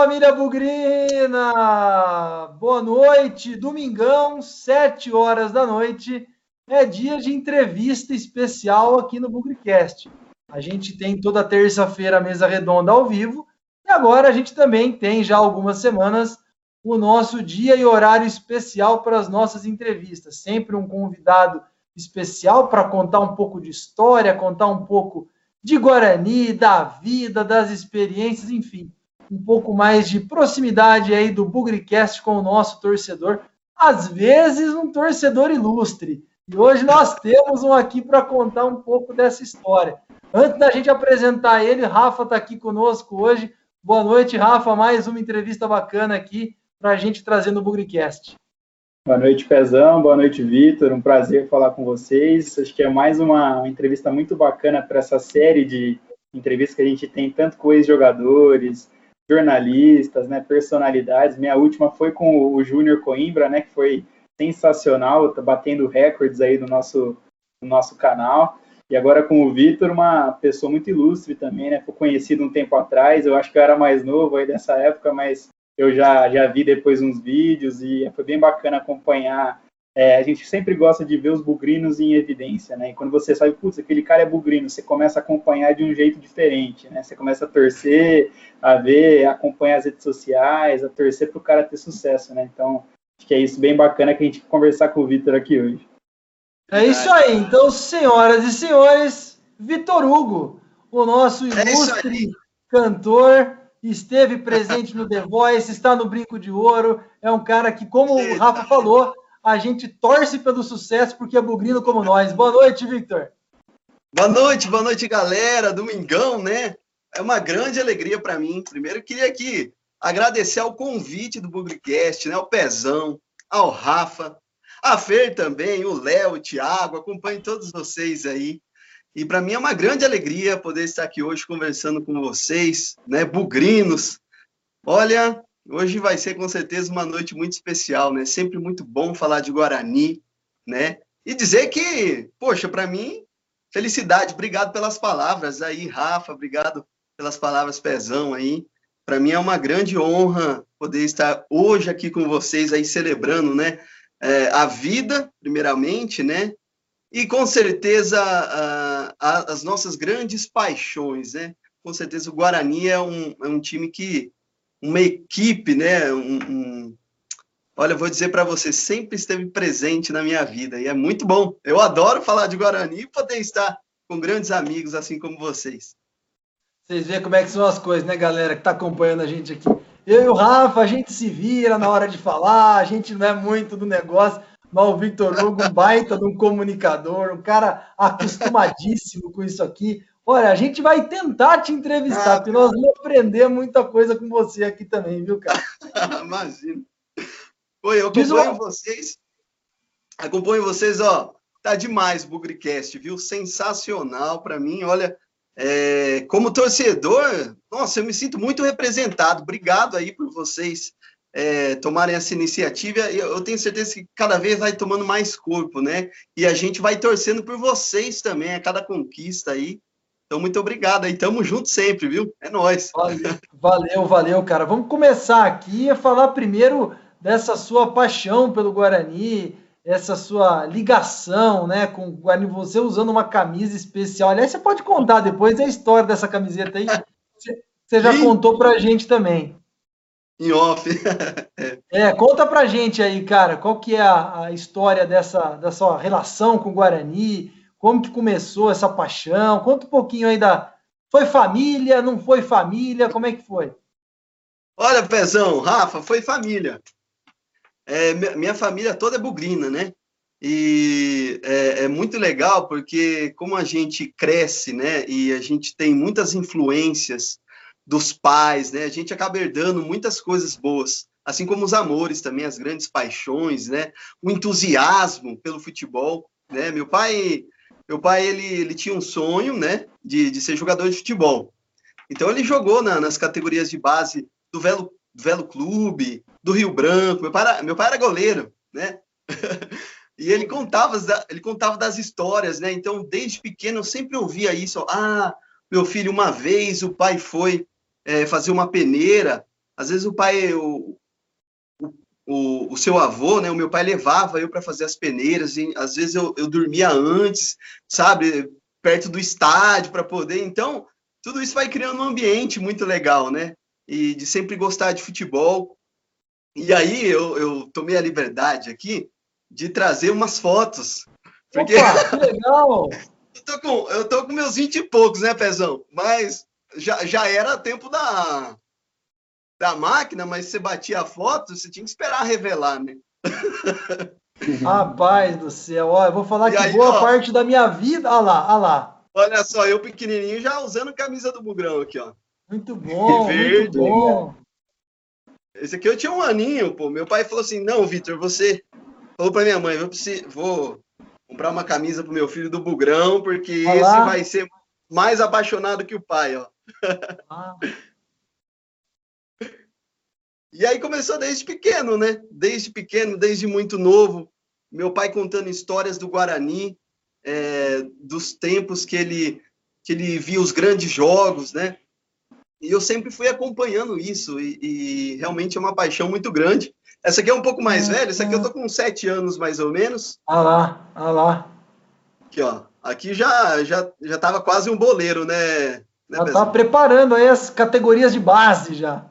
família Bugrina! Boa noite, domingão, sete horas da noite, é dia de entrevista especial aqui no Bugricast. A gente tem toda terça-feira a mesa redonda ao vivo, e agora a gente também tem já algumas semanas o nosso dia e horário especial para as nossas entrevistas. Sempre um convidado especial para contar um pouco de história, contar um pouco de Guarani, da vida, das experiências, enfim um pouco mais de proximidade aí do Bugricast com o nosso torcedor, às vezes um torcedor ilustre. E hoje nós temos um aqui para contar um pouco dessa história. Antes da gente apresentar ele, Rafa está aqui conosco hoje. Boa noite, Rafa. Mais uma entrevista bacana aqui para a gente trazer no Bugricast. Boa noite, Pezão. Boa noite, Vitor. Um prazer falar com vocês. Acho que é mais uma, entrevista muito bacana para essa série de entrevistas que a gente tem, tanto com ex-jogadores, jornalistas, né, personalidades. Minha última foi com o Júnior Coimbra, né, que foi sensacional, tá batendo recordes aí no nosso, no nosso canal. E agora com o Vitor, uma pessoa muito ilustre também, né? Foi conhecido um tempo atrás, eu acho que eu era mais novo aí dessa época, mas eu já, já vi depois uns vídeos e foi bem bacana acompanhar é, a gente sempre gosta de ver os bugrinos em evidência, né? E quando você sabe, putz, aquele cara é bugrino, você começa a acompanhar de um jeito diferente, né? Você começa a torcer, a ver, a acompanhar as redes sociais, a torcer para o cara ter sucesso, né? Então, acho que é isso bem bacana que a gente conversar com o Vitor aqui hoje. É isso aí. Então, senhoras e senhores, Vitor Hugo, o nosso é ilustre é cantor, esteve presente no The Voice, está no Brinco de Ouro, é um cara que, como o Rafa falou, a gente torce pelo sucesso porque é bugrino como nós. Boa noite, Victor. Boa noite, boa noite, galera. Domingão, né? É uma grande alegria para mim. Primeiro, queria aqui agradecer ao convite do Bugricast, né? Ao Pezão, ao Rafa, a Fer também, o Léo, o Thiago, acompanho todos vocês aí. E para mim é uma grande alegria poder estar aqui hoje conversando com vocês, né? Bugrinos. Olha, Hoje vai ser com certeza uma noite muito especial, né? Sempre muito bom falar de Guarani, né? E dizer que, poxa, para mim, felicidade. Obrigado pelas palavras aí, Rafa. Obrigado pelas palavras, Pezão aí. Para mim é uma grande honra poder estar hoje aqui com vocês aí celebrando, né? É, a vida, primeiramente, né? E com certeza a, a, as nossas grandes paixões, né? Com certeza o Guarani é um, é um time que uma equipe, né? Um, um... Olha, vou dizer para você, sempre esteve presente na minha vida e é muito bom. Eu adoro falar de Guarani e poder estar com grandes amigos assim como vocês. Vocês veem como é que são as coisas, né, galera, que está acompanhando a gente aqui. Eu e o Rafa, a gente se vira na hora de falar, a gente não é muito do negócio, mas o Victor Hugo, um baita de um comunicador, um cara acostumadíssimo com isso aqui. Olha, a gente vai tentar te entrevistar, ah, porque nós vamos aprender muita coisa com você aqui também, viu, cara? Imagina. Oi, eu acompanho vocês. Acompanho vocês, ó. Tá demais o Bugricast, viu? Sensacional para mim. Olha, é, como torcedor, nossa, eu me sinto muito representado. Obrigado aí por vocês é, tomarem essa iniciativa. Eu tenho certeza que cada vez vai tomando mais corpo, né? E a gente vai torcendo por vocês também, a cada conquista aí. Então, muito obrigado aí. Tamo junto sempre, viu? É nóis. Valeu, valeu, cara. Vamos começar aqui a falar primeiro dessa sua paixão pelo Guarani, essa sua ligação, né, com o Guarani, você usando uma camisa especial. Aliás, você pode contar depois a história dessa camiseta aí. Você já Sim. contou pra gente também. Em off. é, conta pra gente aí, cara, qual que é a, a história dessa, dessa relação com o Guarani, como que começou essa paixão? Conta um pouquinho aí da. Foi família? Não foi família? Como é que foi? Olha, Pezão, Rafa, foi família. É, minha família toda é bugrina, né? E é, é, muito legal porque como a gente cresce, né? E a gente tem muitas influências dos pais, né? A gente acaba herdando muitas coisas boas, assim como os amores também, as grandes paixões, né? O entusiasmo pelo futebol, né? Meu pai meu pai ele, ele tinha um sonho, né, de, de ser jogador de futebol. Então ele jogou na, nas categorias de base do Velo, Velo Clube, do Rio Branco. Meu pai era, meu pai era goleiro, né? e ele contava, ele contava das histórias, né? Então desde pequeno eu sempre ouvia isso. Ah, meu filho, uma vez o pai foi é, fazer uma peneira Às vezes o pai, o, o, o seu avô, né? O meu pai levava eu para fazer as peneiras, e às vezes eu, eu dormia antes, sabe? Perto do estádio para poder. Então, tudo isso vai criando um ambiente muito legal, né? E de sempre gostar de futebol. E aí eu, eu tomei a liberdade aqui de trazer umas fotos. Porque... Opa, que legal! eu, tô com, eu tô com meus 20 e poucos, né, Pezão? Mas já, já era tempo da, da máquina, mas você batia a foto, você tinha que esperar revelar, né? Rapaz do céu, ó, eu vou falar e que aí, boa ó, parte da minha vida. Olha lá, olha lá. Olha só, eu pequenininho já usando camisa do Bugrão aqui, ó. Muito bom, verde, muito bom. Esse aqui eu tinha um aninho, pô. Meu pai falou assim: não, Vitor, você. Falou pra minha mãe: vou, vou comprar uma camisa pro meu filho do Bugrão, porque olha esse lá. vai ser mais apaixonado que o pai, ó. Ah. E aí começou desde pequeno, né? Desde pequeno, desde muito novo. Meu pai contando histórias do Guarani, é, dos tempos que ele, que ele via os grandes jogos, né? E eu sempre fui acompanhando isso, e, e realmente é uma paixão muito grande. Essa aqui é um pouco mais é, velha, essa aqui eu tô com sete anos mais ou menos. Ah lá, ah lá. Aqui, ó. Aqui já, já, já tava quase um boleiro, né? né já tá preparando aí as categorias de base já.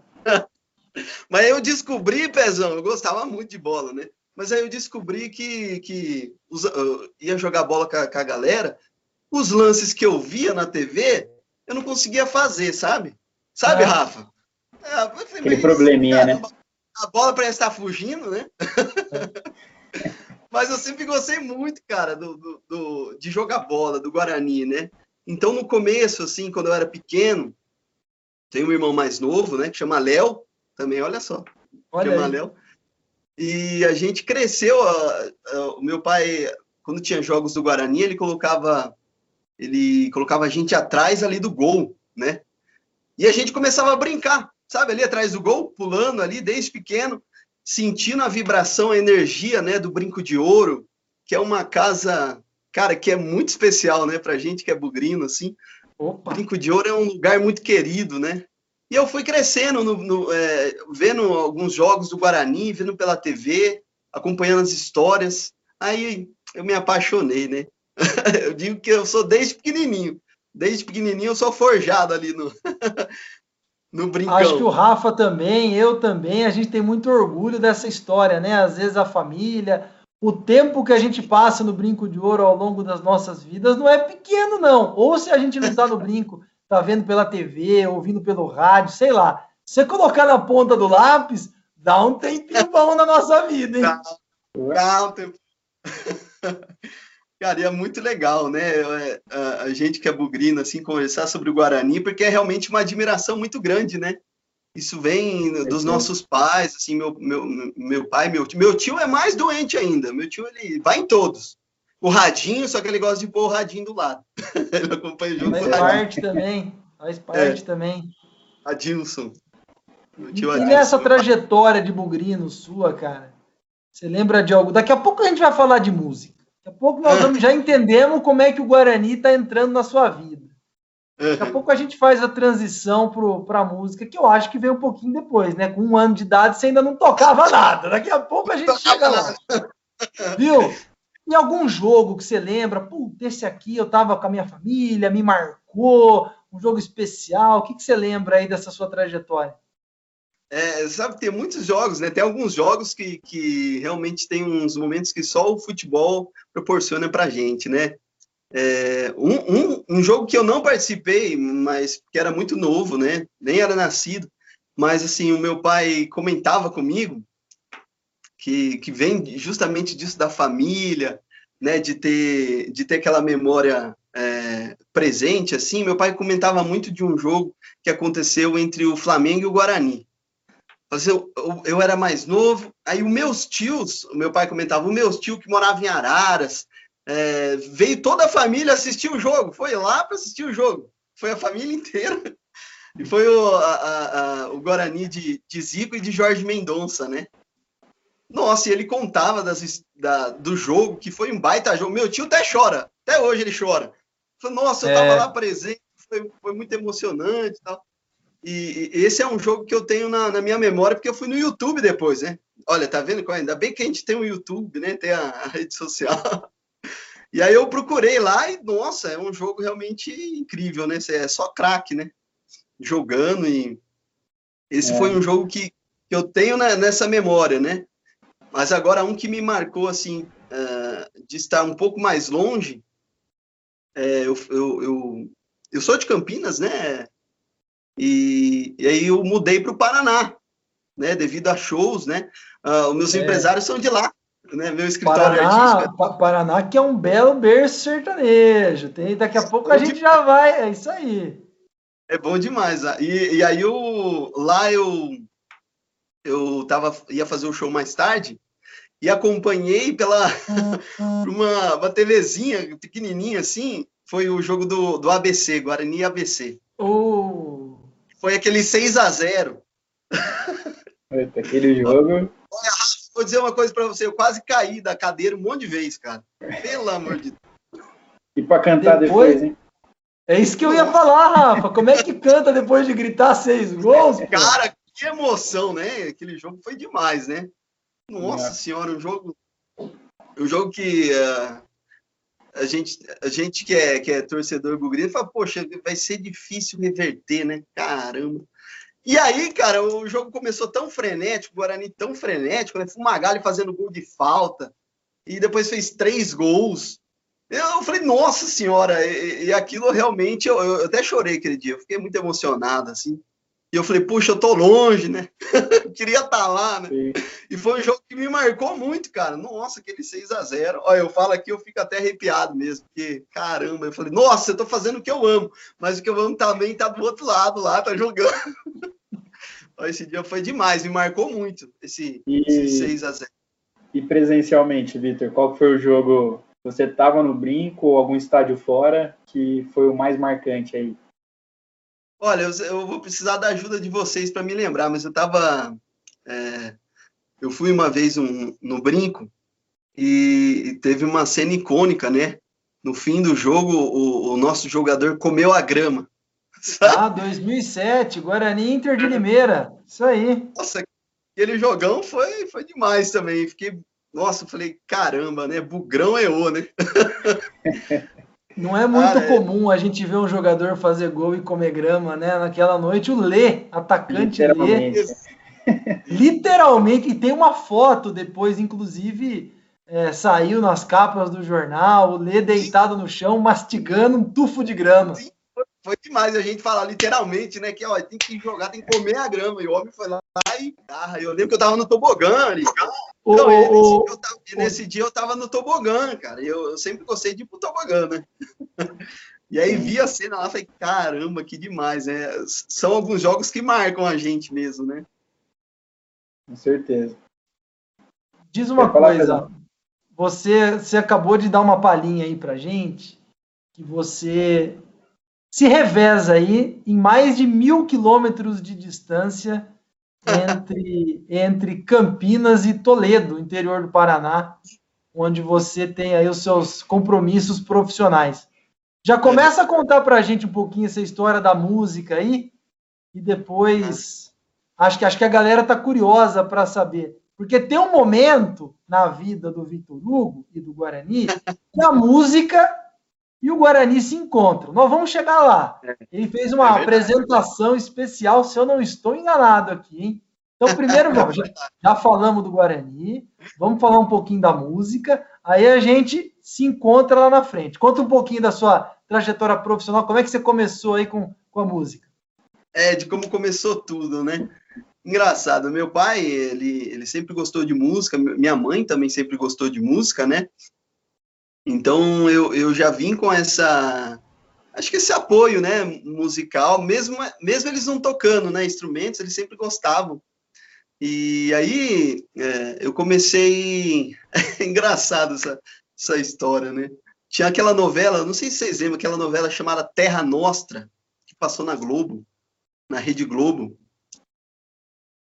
Mas eu descobri, Pezão, eu gostava muito de bola, né? Mas aí eu descobri que, que uh, ia jogar bola com a, com a, galera, os lances que eu via na TV, eu não conseguia fazer, sabe? Sabe, ah. Rafa? Falei, Aquele probleminha, cara, né? A bola parece estar fugindo, né? Mas eu sempre gostei muito, cara, do, do, do, de jogar bola, do Guarani, né? Então, no começo, assim, quando eu era pequeno, tem um irmão mais novo, né, que chama Léo, também, olha só. Olha Léo. E a gente cresceu, o meu pai, quando tinha jogos do Guarani, ele colocava ele colocava a gente atrás ali do gol, né? E a gente começava a brincar, sabe, ali atrás do gol, pulando ali desde pequeno, sentindo a vibração, a energia, né, do Brinco de Ouro, que é uma casa, cara, que é muito especial, né, pra gente que é bugrino, assim. Opa. Brinco de Ouro é um lugar muito querido, né? E eu fui crescendo, no, no, é, vendo alguns jogos do Guarani, vendo pela TV, acompanhando as histórias. Aí eu me apaixonei, né? eu digo que eu sou desde pequenininho. Desde pequenininho eu sou forjado ali no, no brincão. Acho que o Rafa também, eu também, a gente tem muito orgulho dessa história, né? Às vezes a família, o tempo que a gente passa no brinco de ouro ao longo das nossas vidas não é pequeno, não. Ou se a gente não está no brinco tá vendo pela TV, ouvindo pelo rádio, sei lá. Você colocar na ponta do lápis, dá um tempinho bom na nossa vida, hein? Dá, dá um tempo. Cara, é muito legal, né? É, a gente que é bugrino, assim, conversar sobre o Guarani, porque é realmente uma admiração muito grande, né? Isso vem dos nossos pais, assim, meu, meu, meu pai, meu tio. Meu tio é mais doente ainda. Meu tio, ele vai em todos o radinho, só que ele gosta de pôr o radinho do lado. ele acompanha junto Faz parte também. Faz parte é. também. Adilson. E, e nessa trajetória de Bugrino sua, cara, você lembra de algo? Daqui a pouco a gente vai falar de música. Daqui a pouco nós vamos, já entendemos como é que o Guarani está entrando na sua vida. Daqui a pouco a gente faz a transição para a música, que eu acho que veio um pouquinho depois, né? Com um ano de idade você ainda não tocava nada. Daqui a pouco a gente chega lá. Viu? Em algum jogo que você lembra, putz, esse aqui eu tava com a minha família, me marcou, um jogo especial. O que, que você lembra aí dessa sua trajetória? É, sabe, tem muitos jogos, né? Tem alguns jogos que, que realmente tem uns momentos que só o futebol proporciona pra gente, né? É, um, um, um, jogo que eu não participei, mas que era muito novo, né? Nem era nascido, mas assim, o meu pai comentava comigo que, que vem justamente disso da família, né, de ter, de ter aquela memória é, presente, assim, meu pai comentava muito de um jogo que aconteceu entre o Flamengo e o Guarani. Eu, eu, eu era mais novo, aí os meus tios, o meu pai comentava, os meus tios que moravam em Araras, é, veio toda a família assistir o jogo, foi lá para assistir o jogo, foi a família inteira, e foi o, a, a, o Guarani de, de Zico e de Jorge Mendonça, né? Nossa, e ele contava das, da, do jogo, que foi um baita jogo. Meu tio até chora, até hoje ele chora. Falei, nossa, eu é... tava lá presente, foi, foi muito emocionante e tal. E, e esse é um jogo que eu tenho na, na, minha memória, porque eu fui no YouTube depois, né? Olha, tá vendo? Ainda bem que a gente tem o YouTube, né? Tem a, a rede social. E aí eu procurei lá e, nossa, é um jogo realmente incrível, né? É só craque, né? Jogando e... Esse é. foi um jogo que, que eu tenho na, nessa memória, né? Mas agora um que me marcou, assim, uh, de estar um pouco mais longe, é, eu, eu, eu, eu sou de Campinas, né? E, e aí eu mudei para o Paraná, né? Devido a shows, né? Uh, os meus é. empresários são de lá, né? Meu escritório Paraná, artístico. Paraná, que é um belo berço sertanejo. Tem, daqui a pouco a gente já vai. É isso aí. É bom demais. Ah. E, e aí eu, lá eu eu tava, ia fazer o show mais tarde e acompanhei pela uma, uma TVzinha pequenininha assim. Foi o jogo do, do ABC, Guarani ABC. Oh. Foi aquele 6 a 0 Aquele jogo. Olha, vou dizer uma coisa para você, eu quase caí da cadeira um monte de vezes, cara. Pelo amor de Deus. E para cantar depois, depois, hein? É isso que eu ia falar, Rafa. Como é que canta depois de gritar seis gols? Cara, que emoção, né? Aquele jogo foi demais, né? Nossa é. senhora, um jogo, um jogo que uh, a gente, a gente que é, que é torcedor bugrino fala, poxa, vai ser difícil reverter, né? Caramba. E aí, cara, o jogo começou tão frenético, o Guarani tão frenético, né? Fumagalli fazendo gol de falta, e depois fez três gols. Eu falei, nossa senhora, e, e aquilo realmente, eu, eu, até chorei aquele dia, eu fiquei muito emocionado, assim. E eu falei, puxa, eu tô longe, né? Queria estar tá lá, né? Sim. E foi um jogo que me marcou muito, cara. Nossa, aquele 6 a 0 Olha, eu falo aqui, eu fico até arrepiado mesmo, porque, caramba, eu falei, nossa, eu tô fazendo o que eu amo, mas o que eu amo também tá do outro lado lá, tá jogando. esse dia foi demais, me marcou muito, esse, e, esse 6 a 0 E presencialmente, Vitor, qual foi o jogo? Você tava no brinco ou algum estádio fora que foi o mais marcante aí? Olha, eu, eu vou precisar da ajuda de vocês para me lembrar, mas eu estava. É, eu fui uma vez um, no brinco e teve uma cena icônica, né? No fim do jogo, o, o nosso jogador comeu a grama. Sabe? Ah, 2007, Guarani Inter de Limeira. Isso aí. Nossa, aquele jogão foi, foi demais também. Fiquei, nossa, falei, caramba, né? Bugrão é o, né? Não é muito Cara, é. comum a gente ver um jogador fazer gol e comer grama, né? Naquela noite, o Lê, atacante Lê. Literalmente, e tem uma foto depois, inclusive, é, saiu nas capas do jornal, o Lê deitado no chão, mastigando um tufo de grama. Sim, foi demais a gente falar literalmente, né? Que ó, tem que jogar, tem que comer a grama. E o homem foi lá e ah, eu lembro que eu tava no tobogã ali. O, então, o, nesse, dia tava, nesse, dia eu tava no tobogã, cara. Eu, eu sempre gostei de ir pro tobogã, né? E aí vi a cena lá e falei, caramba, que demais, né? São alguns jogos que marcam a gente mesmo, né? Com certeza. Diz uma coisa, você, você acabou de dar uma palhinha aí pra gente, que você se reveza aí em mais de mil quilômetros de distância entre, entre Campinas e Toledo, interior do Paraná, onde você tem aí os seus compromissos profissionais. Já começa a contar para a gente um pouquinho essa história da música aí, e depois acho que acho que a galera tá curiosa para saber, porque tem um momento na vida do Vitor Hugo e do Guarani que a música e o Guarani se encontram. Nós vamos chegar lá. É. Ele fez uma é apresentação especial, se eu não estou enganado aqui, hein? Então, primeiro, já, já falamos do Guarani, vamos falar um pouquinho da música, aí a gente se encontra lá na frente. Conta um pouquinho da sua trajetória profissional, como é que você começou aí com, com a música? É, de como começou tudo, né? Engraçado, meu pai, ele, ele sempre gostou de música, minha mãe também sempre gostou de música, né? Então eu, eu já vim com essa, acho que esse apoio, né, musical, mesmo, mesmo eles não tocando, né, instrumentos, eles sempre gostavam. E aí é, eu comecei, é engraçado essa, essa história, né? Tinha aquela novela, não sei se vocês lembram, aquela novela chamada Terra Nostra, que passou na Globo, na Rede Globo.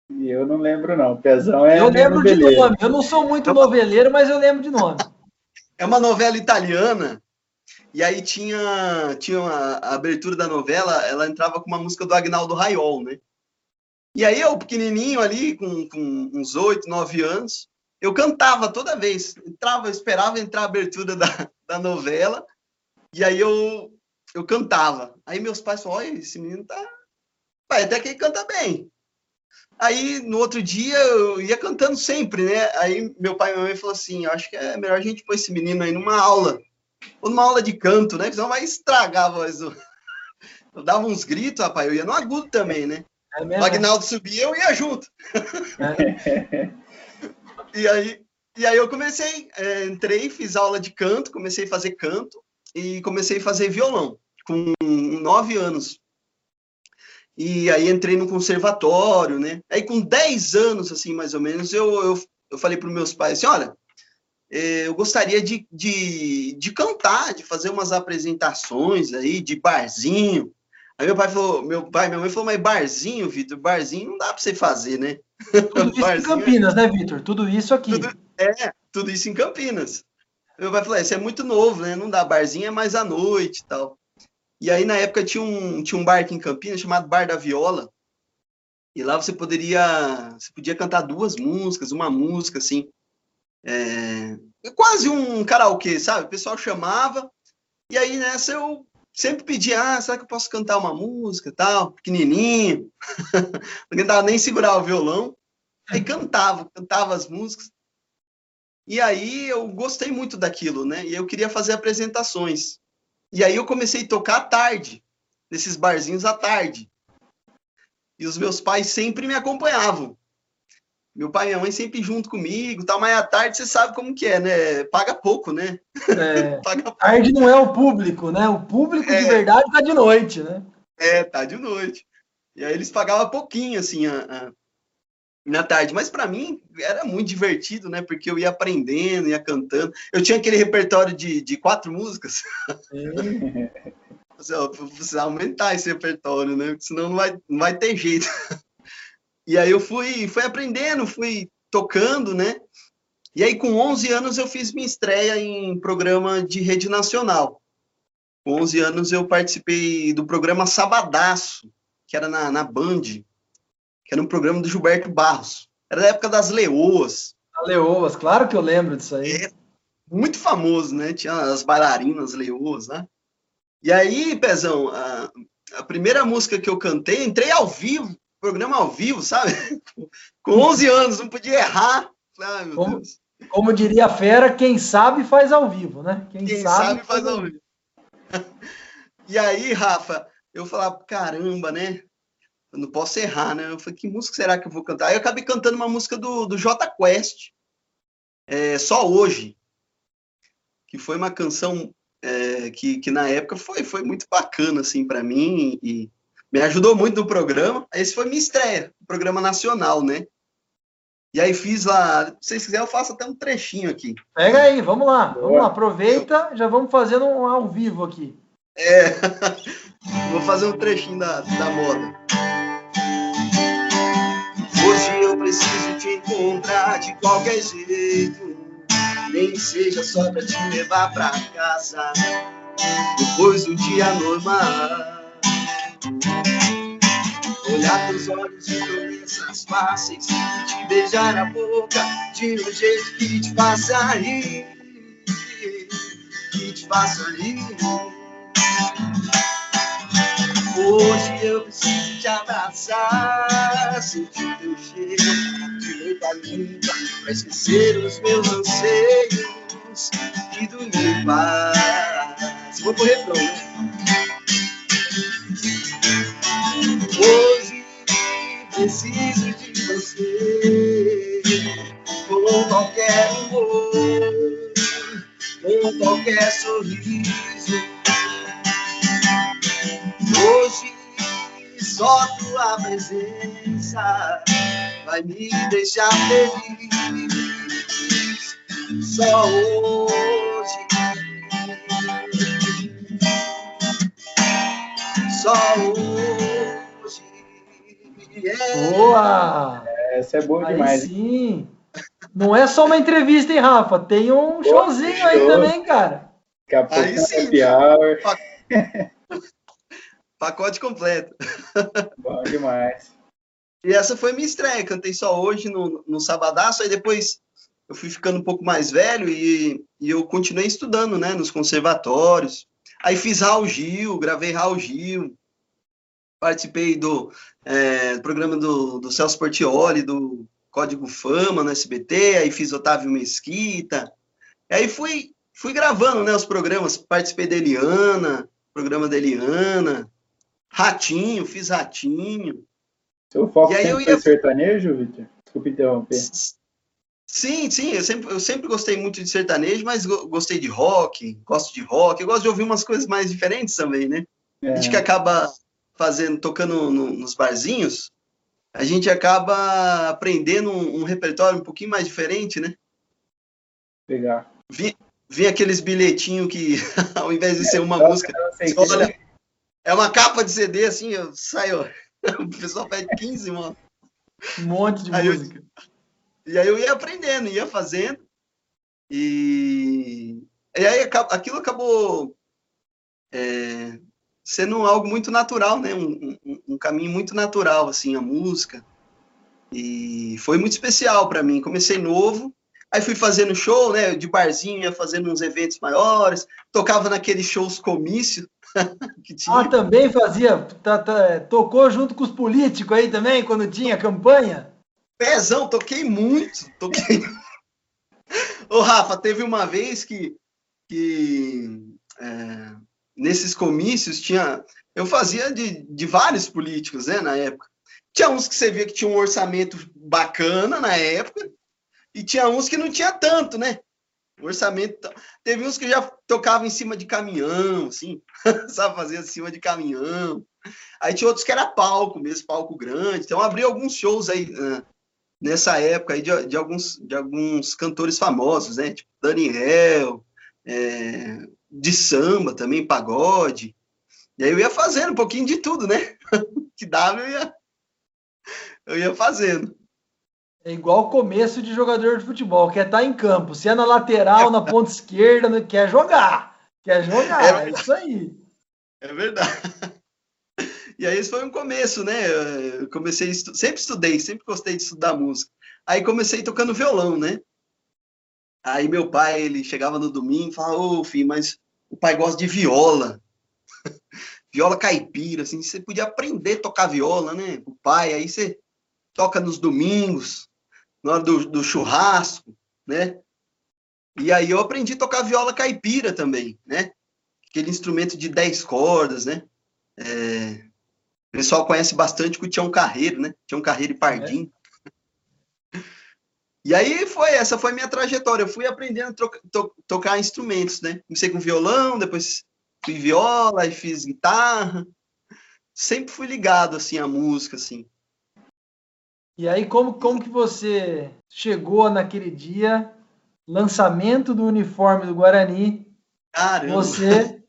E eu não lembro, não. Pezão é. Eu lembro de nome. Eu não sou muito noveleiro, mas eu lembro de nome. É uma novela italiana E aí tinha, tinha uma, a abertura da novela, ela entrava com uma música do Agnaldo Raiol, né? E aí eu, pequenininho ali, com, com uns oito, nove anos, eu cantava toda vez. Entrava, esperava entrar a abertura da, da novela, e aí eu, eu cantava. Aí meus pais falaram, olha, esse menino tá... Pai, até que ele canta bem. Aí, no outro dia, eu ia cantando sempre, né? Aí meu pai e minha mãe falaram assim, acho que é melhor a gente pôr esse menino aí numa aula ou numa aula de canto, né? Senão vai estragar a voz do... Eu dava uns gritos, rapaz, eu ia no agudo também, né? É o Agnaldo subia, eu ia junto. É. e, aí, e aí eu comecei, é, entrei, fiz aula de canto, comecei a fazer canto e comecei a fazer violão com nove anos. E aí entrei no conservatório, né? Aí com dez anos, assim, mais ou menos, eu, eu, eu falei para os meus pais assim, olha, é, eu gostaria de, de, de cantar, de fazer umas apresentações aí, de barzinho. Aí meu pai falou, meu pai, minha mãe falou, mas barzinho, Vitor, barzinho não dá para você fazer, né? Tudo isso em Campinas, né, Vitor? Tudo isso aqui. Tudo, é, tudo isso em Campinas. Meu pai falou, isso é muito novo, né? Não dá, barzinho é mais à noite e tal. E aí, na época, tinha um, tinha um bar aqui em Campinas chamado Bar da Viola. E lá você poderia, você podia cantar duas músicas, uma música, assim. É, quase um karaokê, sabe? O pessoal chamava, e aí nessa eu sempre pedia, ah, será que eu posso cantar uma música tal, pequenininho, não tentava nem segurar o violão, aí cantava, cantava as músicas, e aí eu gostei muito daquilo, né, e eu queria fazer apresentações, e aí eu comecei a tocar à tarde, nesses barzinhos à tarde, e os meus pais sempre me acompanhavam, meu pai e minha mãe sempre junto comigo, tal, mas à tarde você sabe como que é, né? Paga pouco, né? É, Paga pouco. tarde não é o público, né? O público é, de verdade tá de noite, né? É, tá de noite. E aí eles pagavam pouquinho, assim, a, a, na tarde. Mas para mim era muito divertido, né? Porque eu ia aprendendo, ia cantando. Eu tinha aquele repertório de, de quatro músicas. É. Aumentar esse repertório, né? Senão não vai, não vai ter jeito. E aí eu fui, fui aprendendo, fui tocando, né? E aí com 11 anos eu fiz minha estreia em programa de rede nacional. Com 11 anos eu participei do programa Sabadaço, que era na, na Band, que era um programa do Gilberto Barros. Era da época das leoas. A leoas, claro que eu lembro disso aí. É, muito famoso, né? Tinha as bailarinas leoas, né? E aí, Pezão, a, a primeira música que eu cantei, entrei ao vivo programa ao vivo, sabe? Com 11 anos, não podia errar. Ai, como, como, diria a fera, quem sabe faz ao vivo, né? Quem, quem sabe, sabe, faz ao vivo. e aí, Rafa, eu falava, caramba, né? Eu não posso errar, né? Eu falei, que música será que eu vou cantar? Aí eu acabei cantando uma música do, do J Quest, é, Só Hoje, que foi uma canção é, que, que na época foi, foi muito bacana, assim, para mim, e me ajudou muito no programa. Esse foi minha estreia, programa nacional, né? E aí fiz lá, se vocês quiserem, eu faço até um trechinho aqui. Pega aí, vamos lá, vamos lá, aproveita, já vamos fazendo um ao vivo aqui. É, vou fazer um trechinho da, da moda. Hoje eu preciso te encontrar de qualquer jeito, nem seja só pra te levar pra casa, depois do dia normal. Olhar teus olhos e promessas fáceis, te beijar na boca de um jeito que te faça rir, que te faça rir. Hoje eu preciso te abraçar, sentir teu cheiro de muita língua, pra esquecer os meus anseios e dormir em paz. Vou pro refrão, né? Vai me deixar feliz. Só hoje. Só hoje. Boa! Essa é boa aí demais. Sim. Não é só uma entrevista, hein, Rafa? Tem um showzinho aí também, cara. Daqui a pouco Aí sim. Pacote completo. Bom demais. E essa foi minha estreia. Cantei só hoje no, no Sabadaço, aí depois eu fui ficando um pouco mais velho e, e eu continuei estudando, né, nos conservatórios. Aí fiz Raul Gil, gravei Raul Gil, participei do, é, programa do, do Celso Portioli, do Código Fama no SBT, aí fiz Otávio Mesquita, aí fui, fui gravando, né, os programas, participei da Eliana, programa da Eliana, Ratinho, fiz Ratinho. Seu foco e aí sempre eu ia... sertanejo, Victor? Desculpa interromper. Sim, sim, eu sempre, eu sempre gostei muito de sertanejo, mas gostei de rock, gosto de rock, eu gosto de ouvir umas coisas mais diferentes também, né? É. A gente que acaba fazendo, tocando no, nos barzinhos, a gente acaba aprendendo um, um, repertório um pouquinho mais diferente, né? Pegar. Vi, vi aqueles bilhetinhos que, ao invés de é, ser uma música, olha, é uma capa de CD, assim, eu saio, o pessoal pede 15, mano. Um monte de aí música. Eu, e aí eu ia aprendendo, ia fazendo. E, e aí aquilo acabou é, sendo algo muito natural, né? Um, um, um, caminho muito natural, assim, a música. E foi muito especial para mim. Comecei novo, aí fui fazendo show, né? De barzinho, ia fazendo uns eventos maiores, tocava naqueles shows comício. que tinha. Ah, também fazia, tá, tá, tocou junto com os políticos aí também, quando tinha campanha? Pezão, toquei muito. Toquei. Ô, Rafa, teve uma vez que, que é, nesses comícios tinha. Eu fazia de, de vários políticos, né, na época. Tinha uns que você via que tinha um orçamento bacana na época, e tinha uns que não tinha tanto, né? O orçamento. Teve uns que já tocavam em cima de caminhão, assim, sabe, fazia em cima de caminhão. Aí tinha outros que era palco mesmo, palco grande. Então abri alguns shows aí uh, nessa época aí de, de, alguns, de alguns cantores famosos, né? Tipo Daniel, é, de samba também, pagode. E aí eu ia fazendo um pouquinho de tudo, né? que dava, eu ia, eu ia fazendo. É igual começo de jogador de futebol, quer estar tá em campo. Se é na lateral, na ponta esquerda, quer jogar. Quer jogar, é, é isso aí. É verdade. E aí esse foi um começo, né? Eu comecei, estu... sempre estudei, sempre gostei de estudar música. Aí comecei tocando violão, né? Aí meu pai, ele chegava no domingo e falava, ô, filho, mas o pai gosta de viola. viola caipira, assim, você podia aprender a tocar viola, né? O pai, aí você toca nos domingos, na hora do, do churrasco, né? E aí eu aprendi a tocar viola caipira também, né? Aquele instrumento de 10 cordas, né? É, o pessoal conhece bastante o Tião Carreiro, né? Tião Carreiro e Pardim. É. E aí foi, essa foi minha trajetória. Eu fui aprendendo a to to tocar instrumentos, né? Comecei com violão, depois fui viola, e fiz guitarra. Sempre fui ligado, assim, à música, assim. E aí, como, como que você chegou naquele dia, lançamento do uniforme do Guarani? Caramba! Você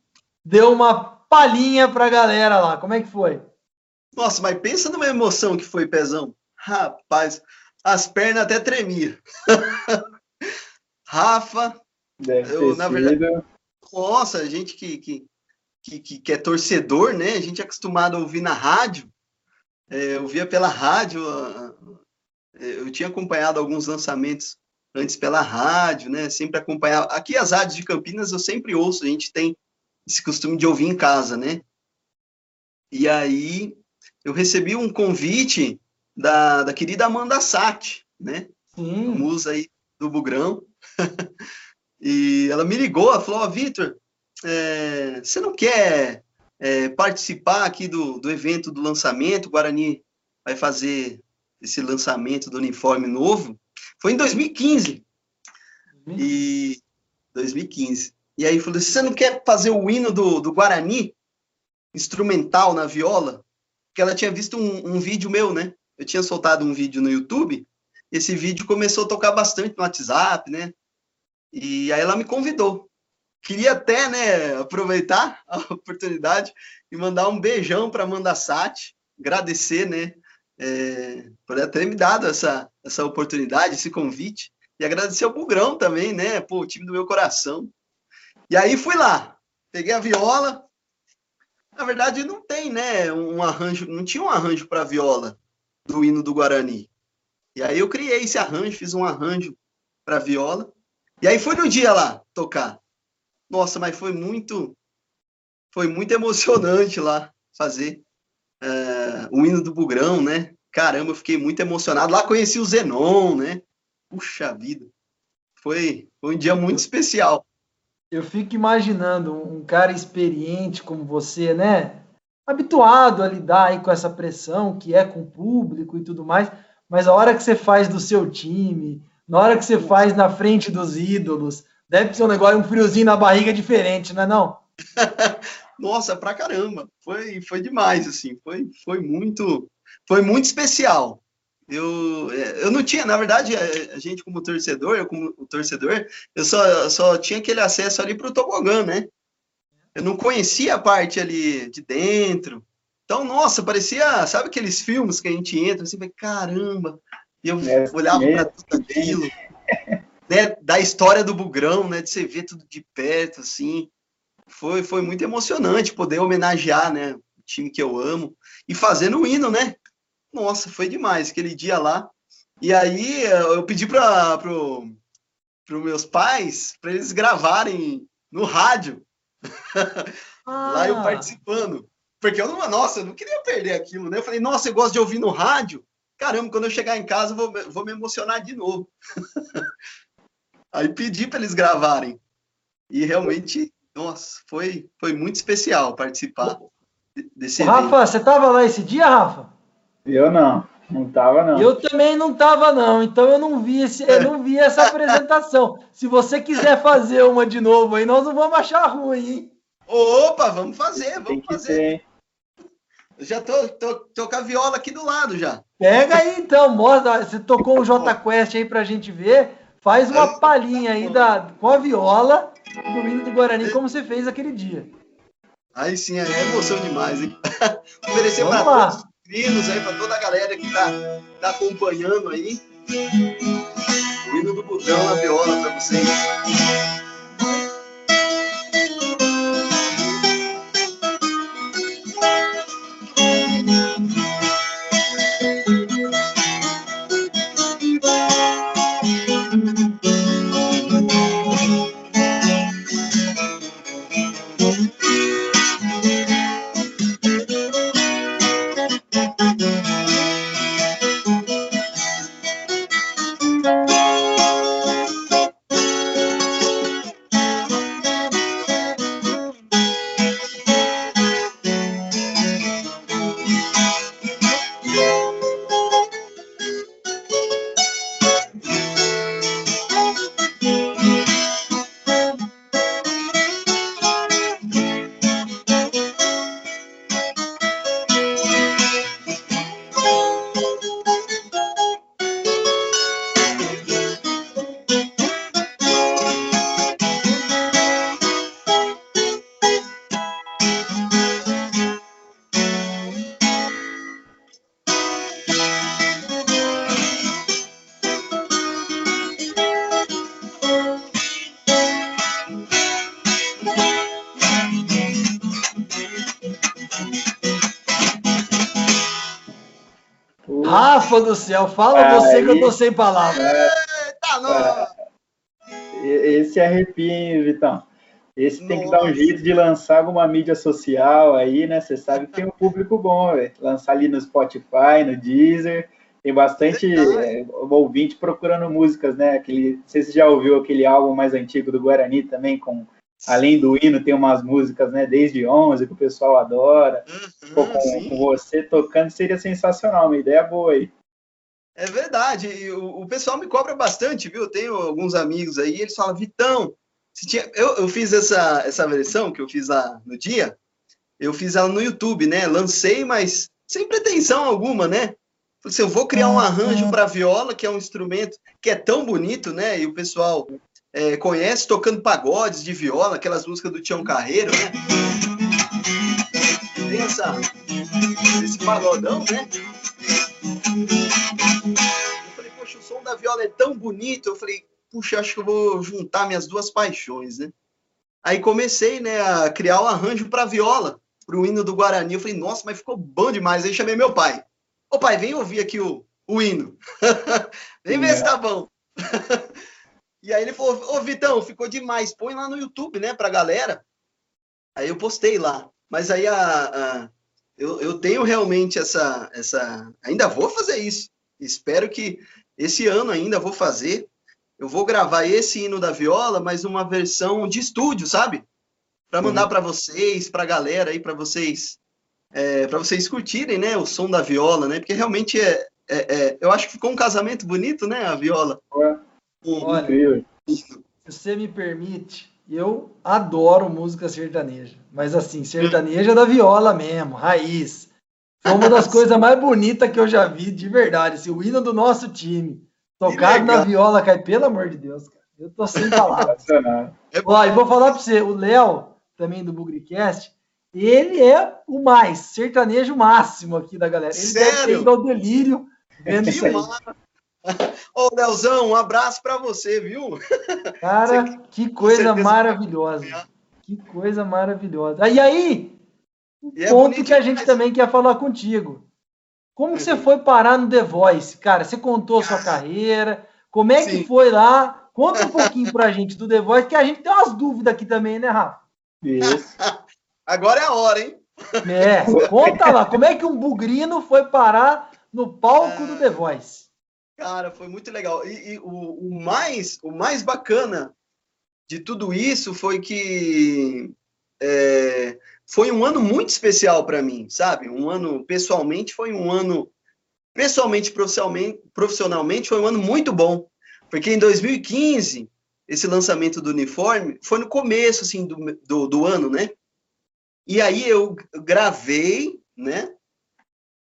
deu uma palhinha pra galera lá. Como é que foi? Nossa, mas pensa numa emoção que foi, Pezão. Rapaz, as pernas até tremiam. Rafa, Deve eu, na verdade, nossa, a gente que, que, que, que, é torcedor, né? A gente é acostumado a ouvir na rádio. É, eu via pela rádio, eu tinha acompanhado alguns lançamentos antes pela rádio, né? Sempre acompanhava. Aqui as rádios de Campinas eu sempre ouço, a gente tem esse costume de ouvir em casa, né? E aí eu recebi um convite da, da querida Amanda Sati, né? Hum. Musa aí do Bugrão. e ela me ligou, ela falou, oh, Vitor, é, você não quer é, participar aqui do, do evento do lançamento? O Guarani vai fazer esse lançamento do uniforme novo. Foi em 2015. Hum. E 2015. E aí falou, você não quer fazer o hino do, do Guarani instrumental na viola? que ela tinha visto um, um, vídeo meu, né? Eu tinha soltado um vídeo no YouTube, esse vídeo começou a tocar bastante no WhatsApp, né? E aí ela me convidou. Queria até, né, aproveitar a oportunidade e mandar um beijão para Amanda Sati, agradecer, né, é, por ter me dado essa, essa oportunidade, esse convite, e agradecer ao Bugrão também, né, pô, o time do meu coração. E aí fui lá, peguei a viola. Na verdade, não tem, né, um arranjo, não tinha um arranjo para viola do hino do Guarani. E aí eu criei esse arranjo, fiz um arranjo para viola. E aí foi no dia lá tocar. Nossa, mas foi muito foi muito emocionante lá fazer uh, o hino do Bugrão, né? Caramba, eu fiquei muito emocionado. Lá conheci o Zenon, né? Puxa vida. Foi, foi um dia muito especial. Eu fico imaginando um cara experiente como você, né? Habituado a lidar aí com essa pressão que é com o público e tudo mais, mas a hora que você faz do seu time, na hora que você faz na frente dos ídolos, deve ser um negócio, um friozinho na barriga diferente, não é não? Nossa, pra caramba. Foi, foi demais, assim. Foi, foi muito, foi muito especial. Eu, eu não tinha, na verdade, a, gente como torcedor, eu como torcedor, eu só, só tinha aquele acesso ali para o tobogã, né? Eu não conhecia a parte ali de dentro. Então, nossa, parecia, sabe aqueles filmes que a gente entra assim, caramba, e eu é, olhava para tudo aquilo, né, da história do Bugrão, né, de você ver tudo de perto, assim, foi, foi muito emocionante poder homenagear, né, o time que eu amo, e fazendo o hino, né, nossa, foi demais aquele dia lá. E aí eu pedi para pro, pro meus pais para eles gravarem no rádio. Ah. lá eu ah. participando. Porque eu não, nossa, eu não queria perder aquilo, né? Eu falei, nossa, eu gosto de ouvir no rádio. Caramba, quando eu chegar em casa, eu vou, vou me emocionar de novo. aí pedi para eles gravarem. E realmente, nossa, foi, foi muito especial participar desse Rafa, evento. você estava lá esse dia, Rafa? Eu não, não tava não. Eu também não tava não, então eu não vi esse, eu não vi essa apresentação. Se você quiser fazer uma de novo aí, nós não vamos achar ruim, hein? Opa, vamos fazer, vamos fazer. Ter. Já tô, tô, tô com a viola aqui do lado já. Pega aí então, mostra. Você tocou um J Quest aí pra gente ver. Faz uma palhinha aí da, com a viola do hino do Guarani, como você fez aquele dia. Aí sim, é emoção demais, hein? Oferecer para todos inscritos, aí para toda a galera que está tá acompanhando aí. O hino do botão na viola para vocês. Céu, fala você que eu tô sem palavras. Eita, não. Esse arrepia, hein, Vitão? Esse tem que dar um jeito de lançar alguma mídia social aí, né? Você sabe que tem um público bom, velho. Lançar ali no Spotify, no Deezer. Tem bastante é, ouvinte procurando músicas, né? Aquele, não sei se você já ouviu aquele álbum mais antigo do Guarani também, com além do hino, tem umas músicas, né? Desde 11, que o pessoal adora. Uhum, Pô, com, com, você tocando seria sensacional, uma ideia boa aí. É verdade, o, o, pessoal me cobra bastante, viu? Eu tenho alguns amigos aí, eles falam, Vitão, tinha... eu, eu fiz essa, essa versão que eu fiz lá no dia, eu fiz ela no YouTube, né? Lancei, mas sem pretensão alguma, né? Falei assim, eu vou criar um arranjo para viola, que é um instrumento que é tão bonito, né? E o pessoal é, conhece tocando pagodes de viola, aquelas músicas do Tião Carreiro, né? Tem essa, esse pagodão, né? Da viola é tão bonito. Eu falei, puxa, acho que eu vou juntar minhas duas paixões, né? Aí comecei, né, a criar o arranjo para viola, para o hino do Guarani. Eu falei, nossa, mas ficou bom demais. Aí chamei meu pai. Ô pai, vem ouvir aqui o, o hino. vem ver é. se tá bom. e aí ele falou, ô Vitão, ficou demais. Põe lá no YouTube, né, pra galera. Aí eu postei lá. Mas aí a, a eu, eu tenho realmente essa, essa. Ainda vou fazer isso. Espero que esse ano ainda vou fazer eu vou gravar esse hino da viola, mas uma versão de estúdio, sabe? Para mandar uhum. para vocês, para a galera aí, para vocês, é, para vocês curtirem, né, o som da viola, né? Porque realmente é, é, é, eu acho que ficou um casamento bonito, né, a viola. É. Olha, se você me permite, eu adoro música sertaneja, mas assim, sertaneja da viola mesmo, raiz. Foi uma das coisas mais bonitas que eu já vi, de verdade. Assim, o hino do nosso time. Tocado na viola, cai, pelo amor de Deus, cara. Eu tô sem palavras. Ó, e vou falar pra você, o Léo, também do Bugricast, ele é o mais sertanejo máximo aqui da galera. Ele Sério? deve ter delírio vendo isso aí. Ô, Leozão, um abraço para você, viu? Cara, você, que coisa maravilhosa. Que coisa maravilhosa. E aí, e é ponto que a gente também quer falar contigo. Como que você foi parar no The Voice? Cara, você contou sua carreira, como é Sim. que foi lá? Conta um pouquinho pra gente do The Voice, que a gente tem umas dúvidas aqui também, né, Rafa? Isso. Agora é a hora, hein? É, conta lá, como é que um bugrino foi parar no palco é... do The Voice? Cara, foi muito legal. E, e o, o, mais, o mais bacana de tudo isso foi que é, foi um ano muito especial para mim, sabe? Um ano, pessoalmente, foi um ano, pessoalmente, profissionalmente, profissionalmente, foi um ano muito bom. Porque em 2015, esse lançamento do uniforme foi no começo, assim, do, do, do ano, né? E aí eu gravei, né?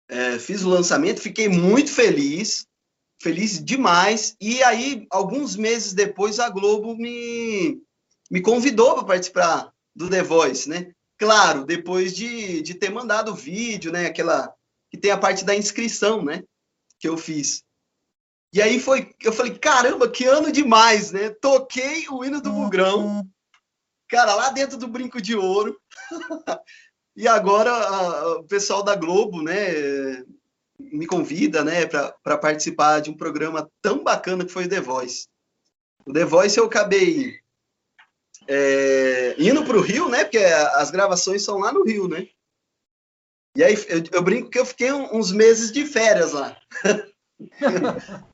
É, fiz o lançamento, fiquei muito feliz, feliz demais. E aí, alguns meses depois, a Globo me, me convidou para participar do The Voice, né? Claro, depois de, de ter mandado o vídeo, né? Aquela que tem a parte da inscrição, né? Que eu fiz. E aí foi, eu falei, caramba, que ano demais, né? Toquei o hino do Bugrão, cara, lá dentro do Brinco de Ouro. e agora a, o pessoal da Globo, né? Me convida, né, para participar de um programa tão bacana que foi o The Voice. O The Voice eu acabei é, indo para o Rio, né? Porque as gravações são lá no Rio, né? E aí eu, eu brinco que eu fiquei uns meses de férias lá.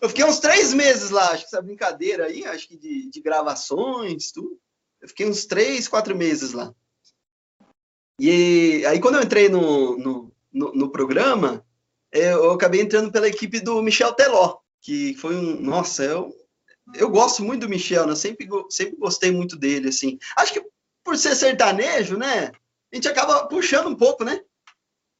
eu fiquei uns três meses lá, acho que essa brincadeira aí, acho que de, de gravações, tudo. Eu fiquei uns três, quatro meses lá. E aí quando eu entrei no, no, no, no programa, eu acabei entrando pela equipe do Michel Teló, que foi um. Nossa, eu, eu gosto muito do Michel, né? Sempre, sempre gostei muito dele, assim. Acho que por ser sertanejo, né? A gente acaba puxando um pouco, né?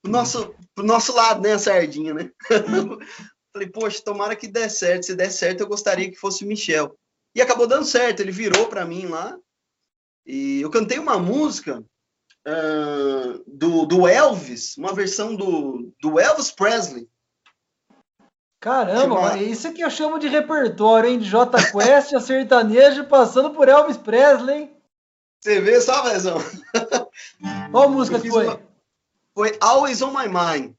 Pro nosso, pro nosso lado, né? A sardinha, né? Falei, poxa, tomara que dê certo. Se der certo, eu gostaria que fosse o Michel. E acabou dando certo. Ele virou para mim lá. E eu cantei uma música uh, do, do Elvis, uma versão do, do Elvis Presley. Caramba, uma... isso que eu chamo de repertório, hein? De J Quest a sertanejo passando por Elvis Presley, hein? Você vê só, Vezão? Qual música que foi? Uma... Foi Always on My Mind.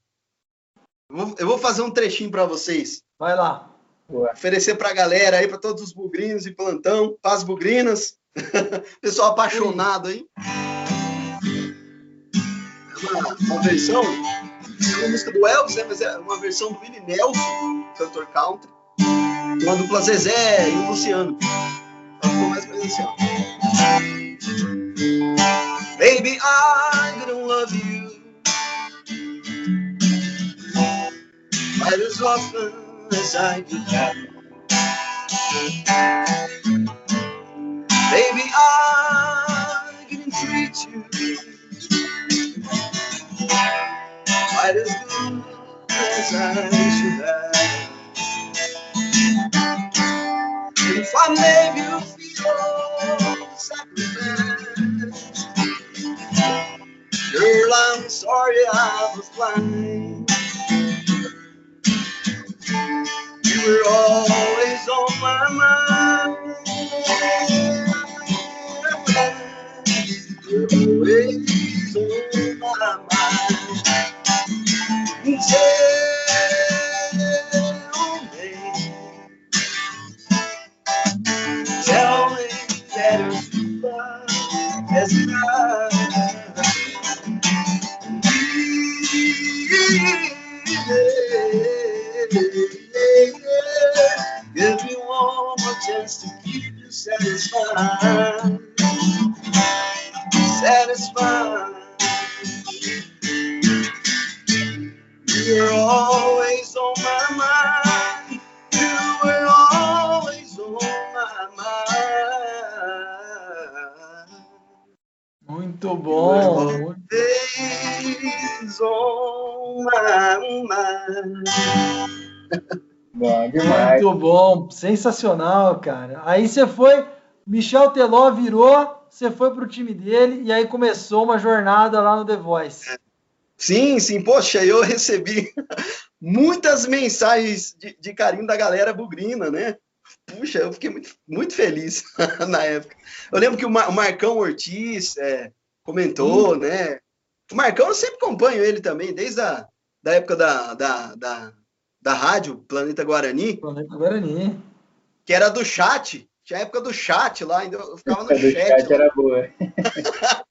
Eu vou fazer um trechinho para vocês. Vai lá. Boa. Oferecer para a galera aí, para todos os bugrinos e plantão, para as bugrinas. Pessoal apaixonado aí. É uma, uma versão é uma música do Elvis, né? Mas é uma versão do Willie Nelson, cantor country. Uma dupla Zezé e o Luciano. Ela ficou mais ou menos assim, ó. Baby, I'm gonna love you quite as often as I do have. Baby, I'm gonna treat you quite as good as I should have. If I made you feel sacrifice, girl, I'm sorry I was blind. You were always on my mind. Muito bom. Sensacional, cara. Aí você foi, Michel Teló virou, você foi pro time dele e aí começou uma jornada lá no The Voice. Sim, sim, poxa, eu recebi muitas mensagens de, de carinho da galera bugrina, né? Puxa, eu fiquei muito, muito feliz na época. Eu lembro que o, Mar- o Marcão Ortiz é, comentou, né? O Marcão, eu sempre acompanho ele também, desde a da época da, da, da, da rádio Planeta Guarani, Planeta Guarani. que era do chat. Tinha a época do chat lá, ainda eu ficava no chat. chat era boa.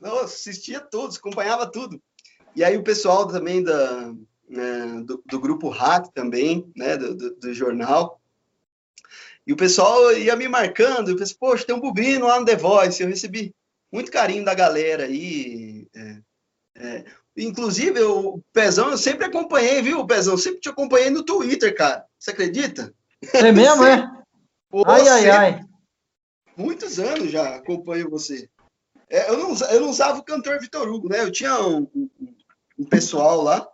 Nossa, assistia todos, acompanhava tudo. E aí o pessoal também da, né, do, do grupo Hack também, né, do, do, do jornal. E o pessoal ia me marcando, eu pensei, poxa, tem um bugrino lá no The Voice, eu recebi muito carinho da galera aí. é, é. Inclusive, o Pezão eu sempre acompanhei, viu, Pezão? Sempre te acompanhei no Twitter, cara. Você acredita? É mesmo, é? Pô, Ai, ai, ai. muitos anos já acompanho você. É, eu, não, eu não usava o cantor Vitor Hugo, né? Eu tinha um, um- um pessoal lá,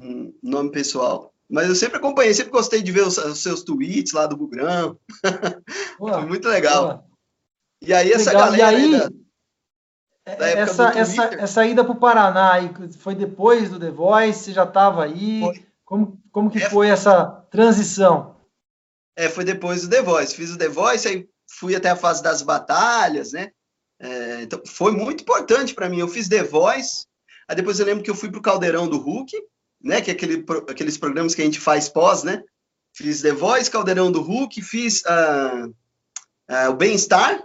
um nome pessoal, mas eu sempre acompanhei, sempre gostei de ver os, os seus tweets lá do Bugrão. Foi muito legal. pô. E aí, essa Legal. E galera. aí, né, da- da época essa, essa, essa ida para o Paraná foi depois do The Voice? Você já estava aí? Foi. Como, como que É. foi essa transição? É, foi depois do The Voice. Fiz o The Voice, aí fui até a fase das batalhas, né? É, então, foi muito importante para mim. Eu fiz The Voice, aí depois eu lembro que eu fui pro Caldeirão do Hulk, né? Que é aquele, aqueles programas que a gente faz pós, né? Fiz The Voice, Caldeirão do Hulk, fiz ah, ah, o Bem-Estar,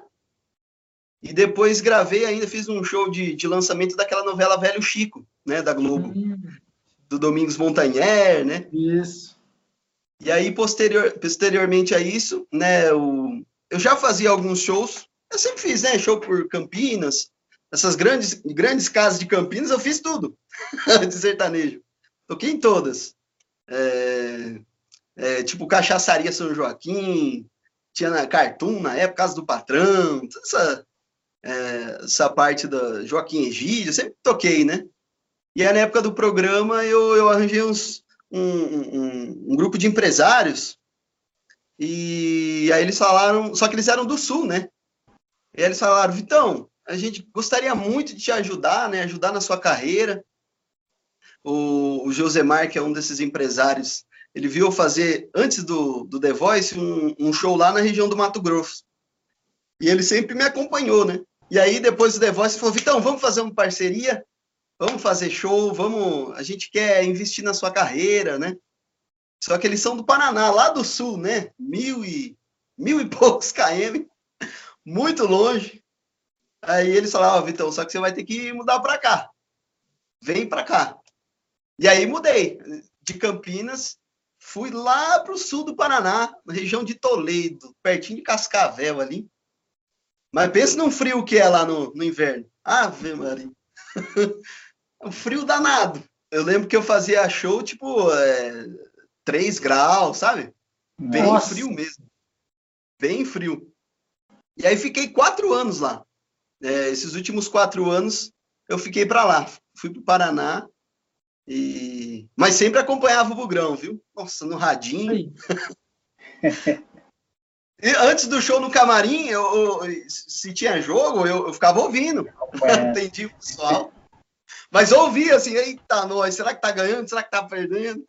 e depois gravei ainda, fiz um show de, de lançamento daquela novela Velho Chico, né? Da Globo, Hum, do Domingos Montanher, né? isso. E aí, posterior, posteriormente a isso, né, o, eu já fazia alguns shows, eu sempre fiz, né, show por Campinas, essas grandes, grandes casas de Campinas, eu fiz tudo de sertanejo. Toquei em todas. É, é, tipo, Cachaçaria São Joaquim, tinha na Cartoon, na época, Casa do Patrão, essa, é, essa parte da Joaquim Egídio, sempre toquei, né? E aí, na época do programa, eu, eu arranjei uns, um, um- um grupo de empresários e aí eles falaram, só que eles eram do Sul, né? E aí eles falaram, Vitão, a gente gostaria muito de te ajudar, né? Ajudar na sua carreira. O, o Josemar, que é um desses empresários, ele viu fazer, antes do, do The Voice, um, um show lá na região do Mato Grosso. E ele sempre me acompanhou, né? E aí, depois do The Voice, falou, Vitão, vamos fazer uma parceria? Vamos fazer show, vamos... A gente quer investir na sua carreira, né? Só que eles são do Paraná, lá do sul, né? Mil e, mil e poucos km, muito longe. Aí eles falaram, ó, Vitão, só que você vai ter que mudar para cá. Vem para cá. E aí mudei. De Campinas, fui lá para o sul do Paraná, na região de Toledo, pertinho de Cascavel ali. Mas pensa num frio que é lá no, no inverno. Ave Maria. um frio danado. Eu lembro que eu fazia show, tipo, é, 3 graus, sabe? Bem Nossa. frio mesmo. Bem frio. E aí fiquei quatro anos lá. É, esses últimos quatro anos eu fiquei para lá. Fui para o Paraná. E... Mas sempre acompanhava o Bugrão, viu? Nossa, no radinho. E antes do show no camarim, eu, eu- se tinha jogo, eu, eu ficava ouvindo. Acompanhando. Entendi o pessoal. Mas ouvia assim, eita, nós, será que tá ganhando? Será que tá perdendo?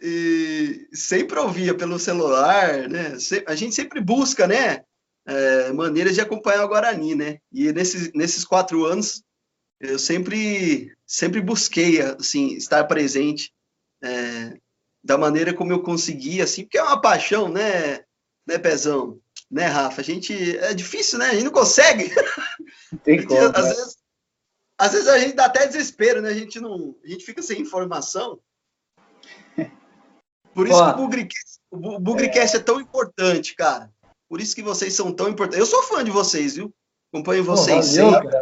E sempre ouvia pelo celular, né? A gente sempre busca, né? é, maneiras de acompanhar o Guarani, né? E nesses, nesses quatro anos, eu sempre, sempre busquei, assim, estar presente é, da maneira como eu consegui, assim, porque é uma paixão, né, né, Pezão? Né, Rafa? A gente, é difícil, né? A gente não consegue. Tem como, às, né? vezes, às vezes a gente dá até desespero, né? A gente não, a gente fica sem informação. Por isso Ó, que o Bugricast, o Bugricast é. é tão importante, cara. Por isso que vocês são tão importantes. Eu sou fã de vocês, viu? Acompanho vocês Pô, valeu, sempre.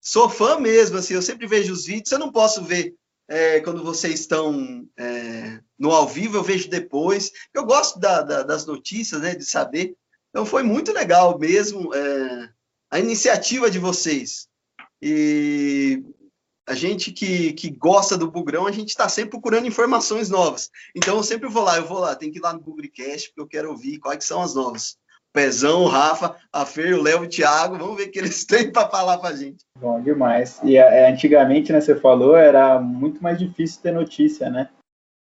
Sou fã mesmo, assim, eu sempre vejo os vídeos. Eu não posso ver é, quando vocês estão é, no ao vivo, eu vejo depois. Eu gosto da, da, das notícias, né, de saber. Então foi muito legal mesmo é, a iniciativa de vocês. E a gente que, que gosta do Bugrão, a gente está sempre procurando informações novas. Então eu sempre vou lá, eu vou lá, tem que ir lá no Bugricast, porque eu quero ouvir quais são as novas. Pezão, o Rafa, a Fer, o Léo, o Thiago, vamos ver o que eles têm para falar para a gente. Bom demais. E é, antigamente, né, você falou, era muito mais difícil ter notícia, né?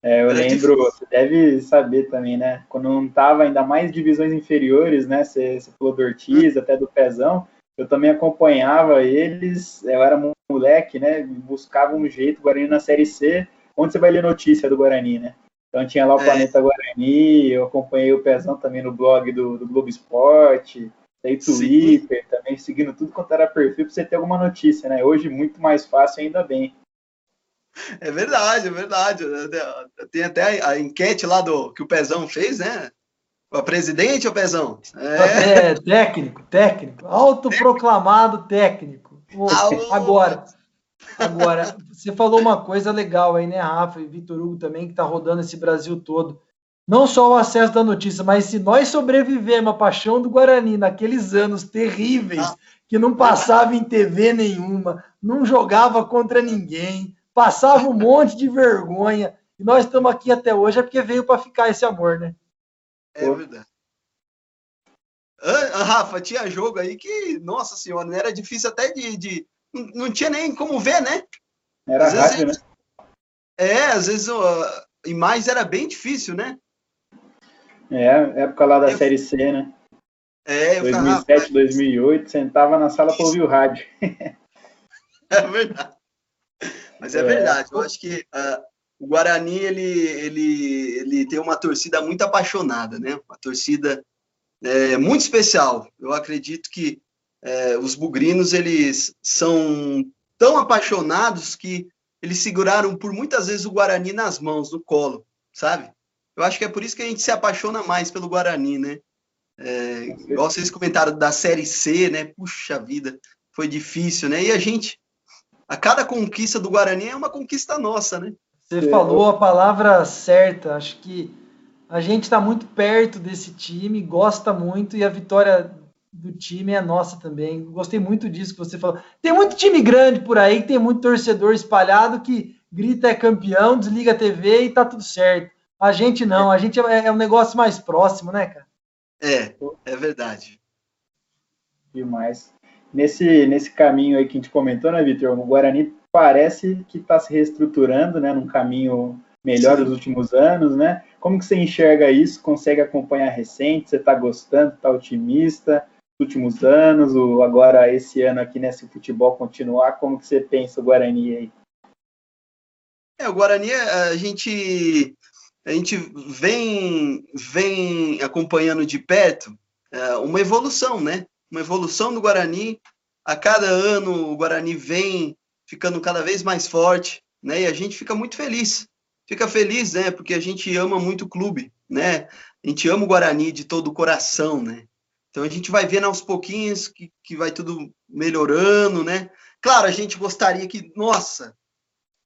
É, eu era lembro, difícil. você deve saber também, né? Quando não tava ainda mais divisões inferiores, né? Você, você falou do Ortiz, hum. até do Pezão, eu também acompanhava eles, eu era moleque, né? Buscava um jeito, Guarani na Série C, onde você vai ler notícia do Guarani, né? Então tinha lá o é. Planeta Guarani, eu acompanhei o Pezão também no blog do, do Globo Esporte, daí Twitter Sim. também, seguindo tudo quanto era perfil para você ter alguma notícia, né? Hoje muito mais fácil, ainda bem. É verdade, é verdade. Tem até a enquete lá do que o Pezão fez, né? O presidente ou Pezão? É... é técnico, técnico. Autoproclamado técnico. Agora, Agora, você falou uma coisa legal aí, né, Rafa e Vitor Hugo também, que está rodando esse Brasil todo. Não só o acesso da notícia, mas se nós sobrevivemos à paixão do Guarani naqueles anos terríveis, que não passava em TV nenhuma, não jogava contra ninguém, passava um monte de vergonha, e nós estamos aqui até hoje, é porque veio para ficar esse amor, né? É verdade. Rafa, tinha jogo aí que, nossa senhora, era difícil até de, de não tinha nem como ver, né? Era às rádio, vezes, né? É, às vezes uh, imagens era bem difícil, né? É, época lá da eu... Série C, né? É, eu 2007, falava, 2008, sentava na sala para ouvir o rádio. é verdade. Mas é, é, verdade, eu acho que uh, o Guarani, ele, ele, ele tem uma torcida muito apaixonada, né? Uma torcida é, muito especial. Eu acredito que é, os bugrinos eles são tão apaixonados que eles seguraram por muitas vezes o Guarani nas mãos, no colo, sabe? Eu acho que é por isso que a gente se apaixona mais pelo Guarani, né? É, igual vocês comentaram da Série C, né? Puxa vida, foi difícil, né? E a gente, a cada conquista do Guarani é uma conquista nossa, né? Você falou a palavra certa. Acho que a gente está muito perto desse time, gosta muito e a vitória do time é nossa também. Gostei muito disso que você falou. Tem muito time grande por aí, tem muito torcedor espalhado que grita é campeão, desliga a TV e tá tudo certo. A gente não, a gente é, é um negócio mais próximo, né, cara? É, é verdade. Demais. Nesse, nesse caminho aí que a gente comentou, né, Vitor? O Guarani parece que está se reestruturando, né, num caminho melhor Sim. dos últimos anos, né? Como que você enxerga isso? Consegue acompanhar recente? Você está gostando? Está otimista? Últimos anos, ou agora esse ano aqui, nesse futebol continuar, como que você pensa o Guarani aí? É, o Guarani, a gente, a gente vem, vem acompanhando de perto é, uma evolução, né? Uma evolução do Guarani. A cada ano o Guarani vem ficando cada vez mais forte, né? E a gente fica muito feliz. Fica feliz, né? Porque a gente ama muito o clube, né? A gente ama o Guarani de todo o coração, né? Então a gente vai vendo aos pouquinhos que, que vai tudo melhorando, né? Claro, a gente gostaria que, nossa,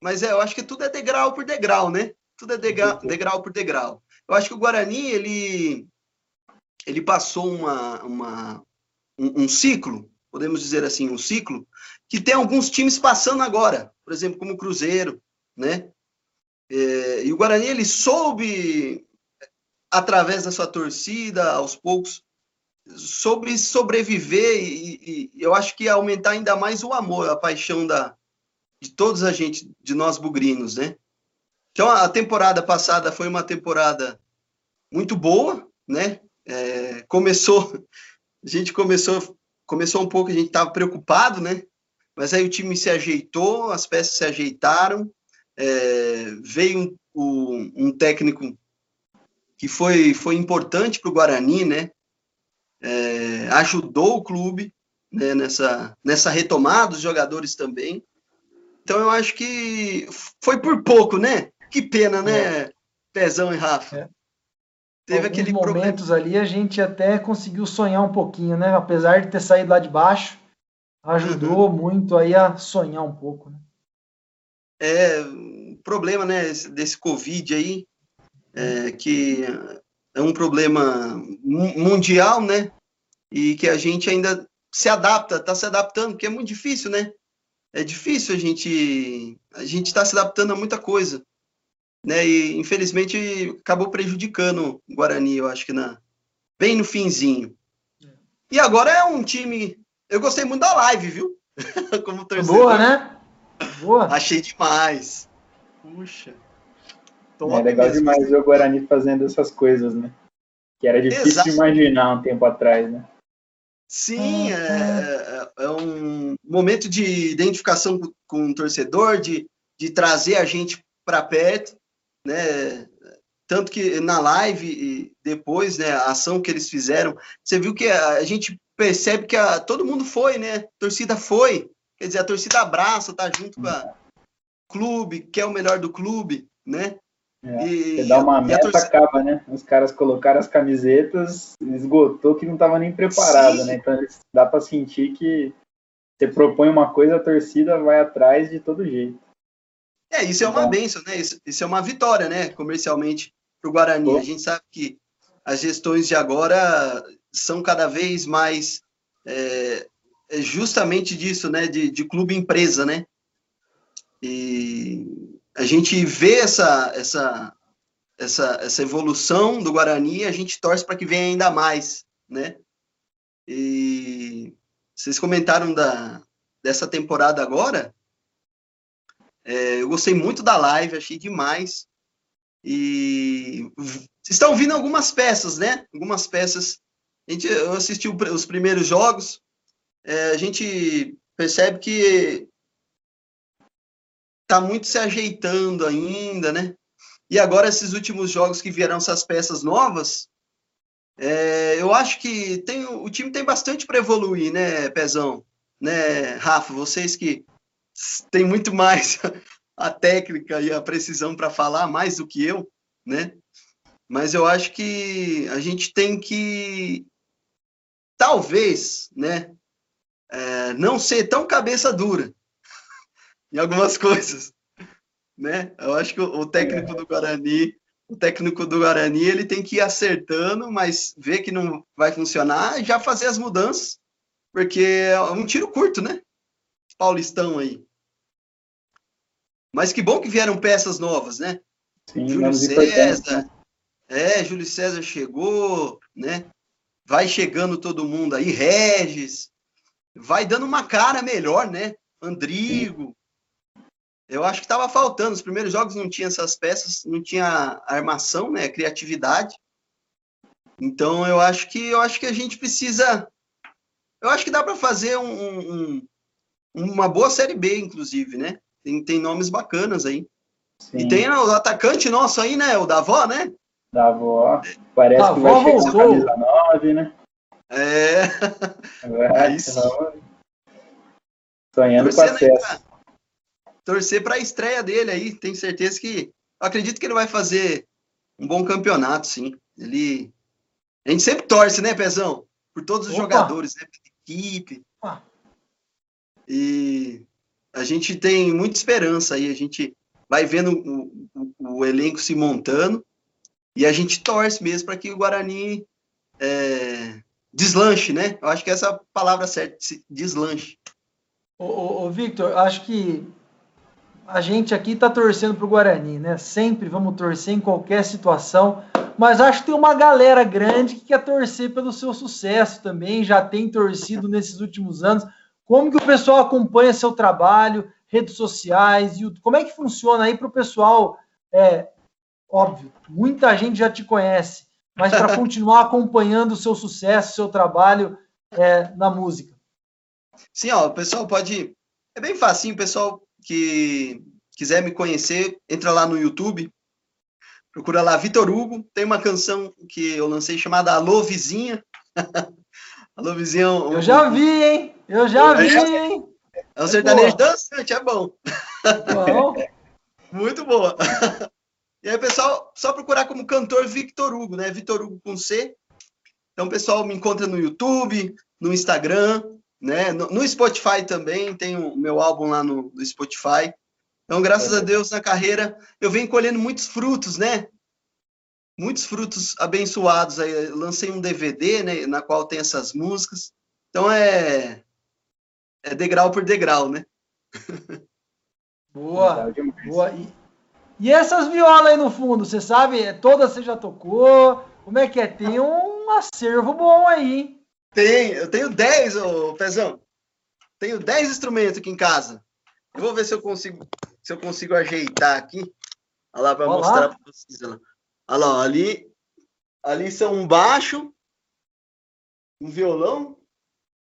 mas é, eu acho que tudo é degrau por degrau, né? Tudo é degrau, degrau por degrau. Eu acho que o Guarani, ele, ele passou uma, uma, um, um ciclo, podemos dizer assim, um ciclo, que tem alguns times passando agora, por exemplo, como o Cruzeiro, né? É, e o Guarani, ele soube, através da sua torcida, aos poucos, sobre sobreviver e, e, eu acho que aumentar ainda mais o amor, a paixão da, de todos a gente, de nós bugrinos, né? Então, a temporada passada foi uma temporada muito boa, né? É, começou a gente começou, começou um pouco, a gente estava preocupado, né? Mas aí o time se ajeitou, as peças se ajeitaram, é, veio um, um, um, técnico que foi, foi importante para o Guarani, né? É, ajudou o clube né, nessa, nessa retomada, os jogadores também. Então eu acho que foi por pouco, né? Que pena, né, é. Pezão e Rafa? É. Teve Alguns aquele momentos problema. ali a gente até conseguiu sonhar um pouquinho, né? Apesar de ter saído lá de baixo, ajudou uhum. muito aí a sonhar um pouco, né? É, problema, né, desse Covid aí, é, que é um problema mundial, né? E que a gente ainda se adapta, está se adaptando, porque é muito difícil, né? É difícil a gente a gente está se adaptando a muita coisa, né? E infelizmente acabou prejudicando o Guarani, eu acho que na bem no finzinho. É. E agora é um time. Eu gostei muito da live, viu? Como torcedor. Boa, né? Boa. Achei demais. Puxa. É legal mesmo. demais ver o Guarani fazendo essas coisas, né? Que era difícil Exato. de imaginar um tempo atrás, né? Sim, é, é, é, um momento de identificação com, com o torcedor, de, de trazer a gente para perto, né? Tanto que na live e depois, né, a ação que eles fizeram, você viu que a, a gente percebe que a, todo mundo foi, né? A torcida foi, quer dizer, a torcida abraça, tá junto com o clube, quer o melhor do clube, né? É, e, você dá uma meta, torcida... acaba, né? Os caras colocaram as camisetas, esgotou que não estava nem preparado, Sim. né? Então dá para sentir que você propõe uma coisa, a torcida vai atrás de todo jeito. É, isso é uma então, benção, né? Isso, isso, é uma vitória, né? Comercialmente para o Guarani. Pô. A gente sabe que as gestões de agora são cada vez mais é, é justamente disso, né? De, de clube empresa, né? E a gente vê essa, essa, essa, essa evolução do Guarani a gente torce para que venha ainda mais, né? E vocês comentaram da, dessa temporada agora. É, eu gostei muito da live, achei demais. E estão vindo algumas peças, né? Algumas peças. A gente, eu assisti os primeiros jogos. É, a gente percebe que tá muito se ajeitando ainda, né? E agora esses últimos jogos que vieram essas peças novas, é, eu acho que tem, o time tem bastante para evoluir, né, Pezão? Né, Rafa, vocês que têm muito mais a técnica e a precisão para falar mais do que eu, né? Mas eu acho que a gente tem que talvez, né, é, não ser tão cabeça dura, em algumas coisas, né? Eu acho que o, técnico do Guarani, o técnico do Guarani, ele tem que ir acertando, mas ver que não vai funcionar, já fazer as mudanças, porque é um tiro curto, né? Paulistão aí. Mas que bom que vieram peças novas, né? Sim, Júlio César. Né? É, Júlio César chegou, né? Vai chegando todo mundo aí, Regis. Vai dando uma cara melhor, né? Andrigo. Eu acho que estava faltando. Os primeiros jogos não tinha essas peças, não tinha armação, né? Criatividade. Então eu acho que eu acho que a gente precisa. Eu acho que dá para fazer um, um, uma boa série B, inclusive, né? Tem, tem nomes bacanas aí. Sim. E tem o atacante nosso aí, né? O Davó, né? Davó. Parece Davó que vai chegar voltou. camisa 9, né? É. é isso. Sonhando com acesso torcer para a estreia dele aí. Tenho certeza que. acredito que ele vai fazer um bom campeonato, sim. Ele. A gente sempre torce, né, Pezão? Por todos os Opa. jogadores, né? Pela equipe. Opa. E a gente tem muita esperança aí. A gente vai vendo o, o, o elenco se montando e a gente torce mesmo para que o Guarani é, deslanche, né? Eu acho que essa é a palavra certa, deslanche. Ô, ô, ô Victor, acho que a gente aqui está torcendo para o Guarani, né? Sempre vamos torcer em qualquer situação, mas acho que tem uma galera grande que quer torcer pelo seu sucesso também, já tem torcido nesses últimos anos. Como que o pessoal acompanha seu trabalho, redes sociais, YouTube? como é que funciona aí para o pessoal? É, óbvio, muita gente já te conhece, mas para continuar acompanhando o seu sucesso, seu trabalho, é, na música? Sim, ó, o pessoal pode. É bem facinho, pessoal que quiser me conhecer, entra lá no YouTube, procura lá Vitor Hugo. Tem uma canção que eu lancei chamada Alô Vizinha. Alô Vizinha. Um, eu já vi, hein? Eu já vi, hein? É um sertanejo dançante, é bom. Bom. Muito boa. E aí, pessoal, só procurar como cantor Victor Hugo, né? Vitor Hugo com C. Então, pessoal, me encontra no YouTube, no Instagram, né? No, no Spotify também, tem o meu álbum lá no, no Spotify. Então, graças a Deus, na carreira, eu venho colhendo muitos frutos, né? Muitos frutos abençoados. Aí, eu lancei um DVD, né? Na qual tem essas músicas. Então, é, é degrau por degrau, né? Boa, boa. E, e essas violas aí no fundo, você sabe? Todas você já tocou? Como é que é? Tem um acervo bom aí, hein? Tem, eu tenho 10, ô Pezão. Tenho 10 instrumentos aqui em casa. Eu vou ver se eu consigo, se eu consigo ajeitar aqui. Olha lá para mostrar para vocês. Olha lá, ali, ali são um baixo, um violão.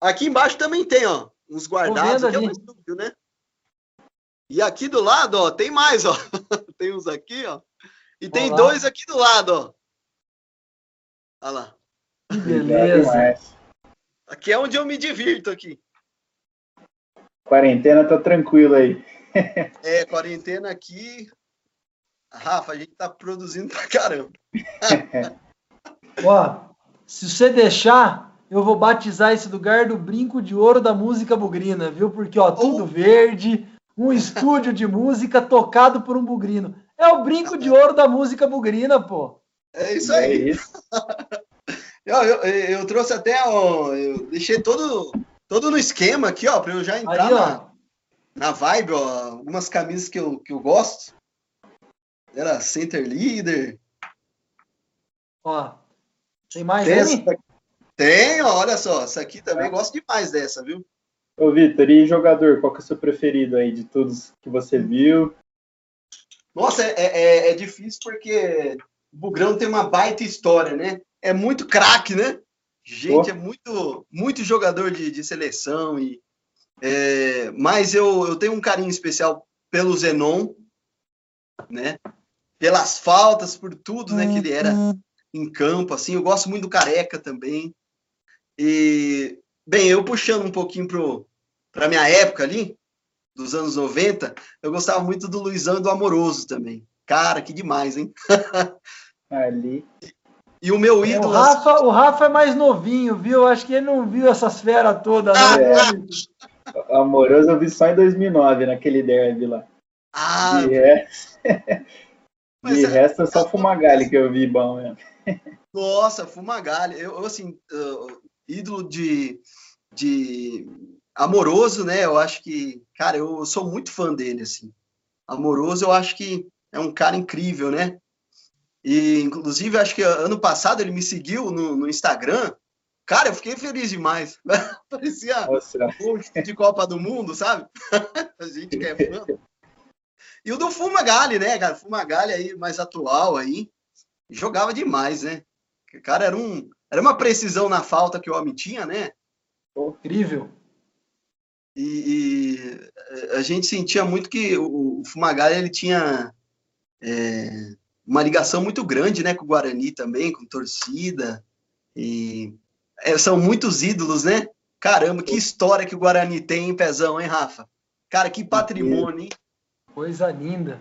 Aqui embaixo também tem, ó, uns guardados. Aqui é um estúdio, né? E aqui do lado, ó, tem mais, ó. tem uns aqui, ó. E tem Olá. dois aqui do lado, ó. Olha lá. Que beleza. Aqui é onde eu me divirto aqui. Quarentena tá tranquilo aí. é, quarentena aqui. Rafa, a gente tá produzindo pra caramba. ó, se você deixar, eu vou batizar esse lugar do brinco de ouro da música bugrina, viu? Porque, ó, tudo oh. verde, um estúdio de música tocado por um bugrino. É o brinco de ouro da música bugrina, pô. É isso aí. É isso. eu, eu, eu, trouxe até, ó, eu deixei todo, todo no esquema aqui, ó, para eu já entrar aí, na, na vibe, ó, algumas camisas que eu, que eu gosto. Era Center Leader. Ó, tem mais tem, Tem, ó, olha só, essa aqui também é. gosto demais dessa, viu? Ô, Vitor, e jogador, qual que é o seu preferido aí de todos que você viu? Nossa, é, é, é difícil porque o Bugrão tem uma baita história, né? É muito craque, né? Gente, oh. é muito, muito jogador de, de seleção. e é, Mas eu, eu tenho um carinho especial pelo Zenon, né? Pelas faltas, por tudo né, que ele era uhum. em campo. assim. Eu gosto muito do Careca também. E Bem, eu puxando um pouquinho para a minha época ali, dos anos 90, eu gostava muito do Luizão e do Amoroso também. Cara, que demais, hein? ali. E o meu ídolo. É, o, Rafa, o Rafa é mais novinho, viu? Acho que ele não viu essas feras todas. Né? É. Amoroso eu vi só em 2009, naquele derby lá. Ah, de resto, de é... resto é só Fumagalli que eu vi bom mesmo. Nossa, Fumagalli. Eu, assim, ídolo de, de amoroso, né? Eu acho que, cara, eu sou muito fã dele, assim. Amoroso, eu acho que é um cara incrível, né? E, inclusive, acho que ano passado ele me seguiu no, no Instagram. Cara, eu fiquei feliz demais. Parecia um de Copa do Mundo, sabe? A gente que é fã. E o do Fumagalli, né, cara? Fumagalli aí, mais atual aí. Jogava demais, né? O cara era um, era uma precisão na falta que o homem tinha, né? Incrível. E, e a gente sentia muito que o, o Fumagalli ele tinha é, uma ligação muito grande, né, com o Guarani também, com torcida. E é, são muitos ídolos, né? Caramba, que história que o Guarani tem, em Pezão, hein, Rafa? Cara, que patrimônio, hein? Coisa linda.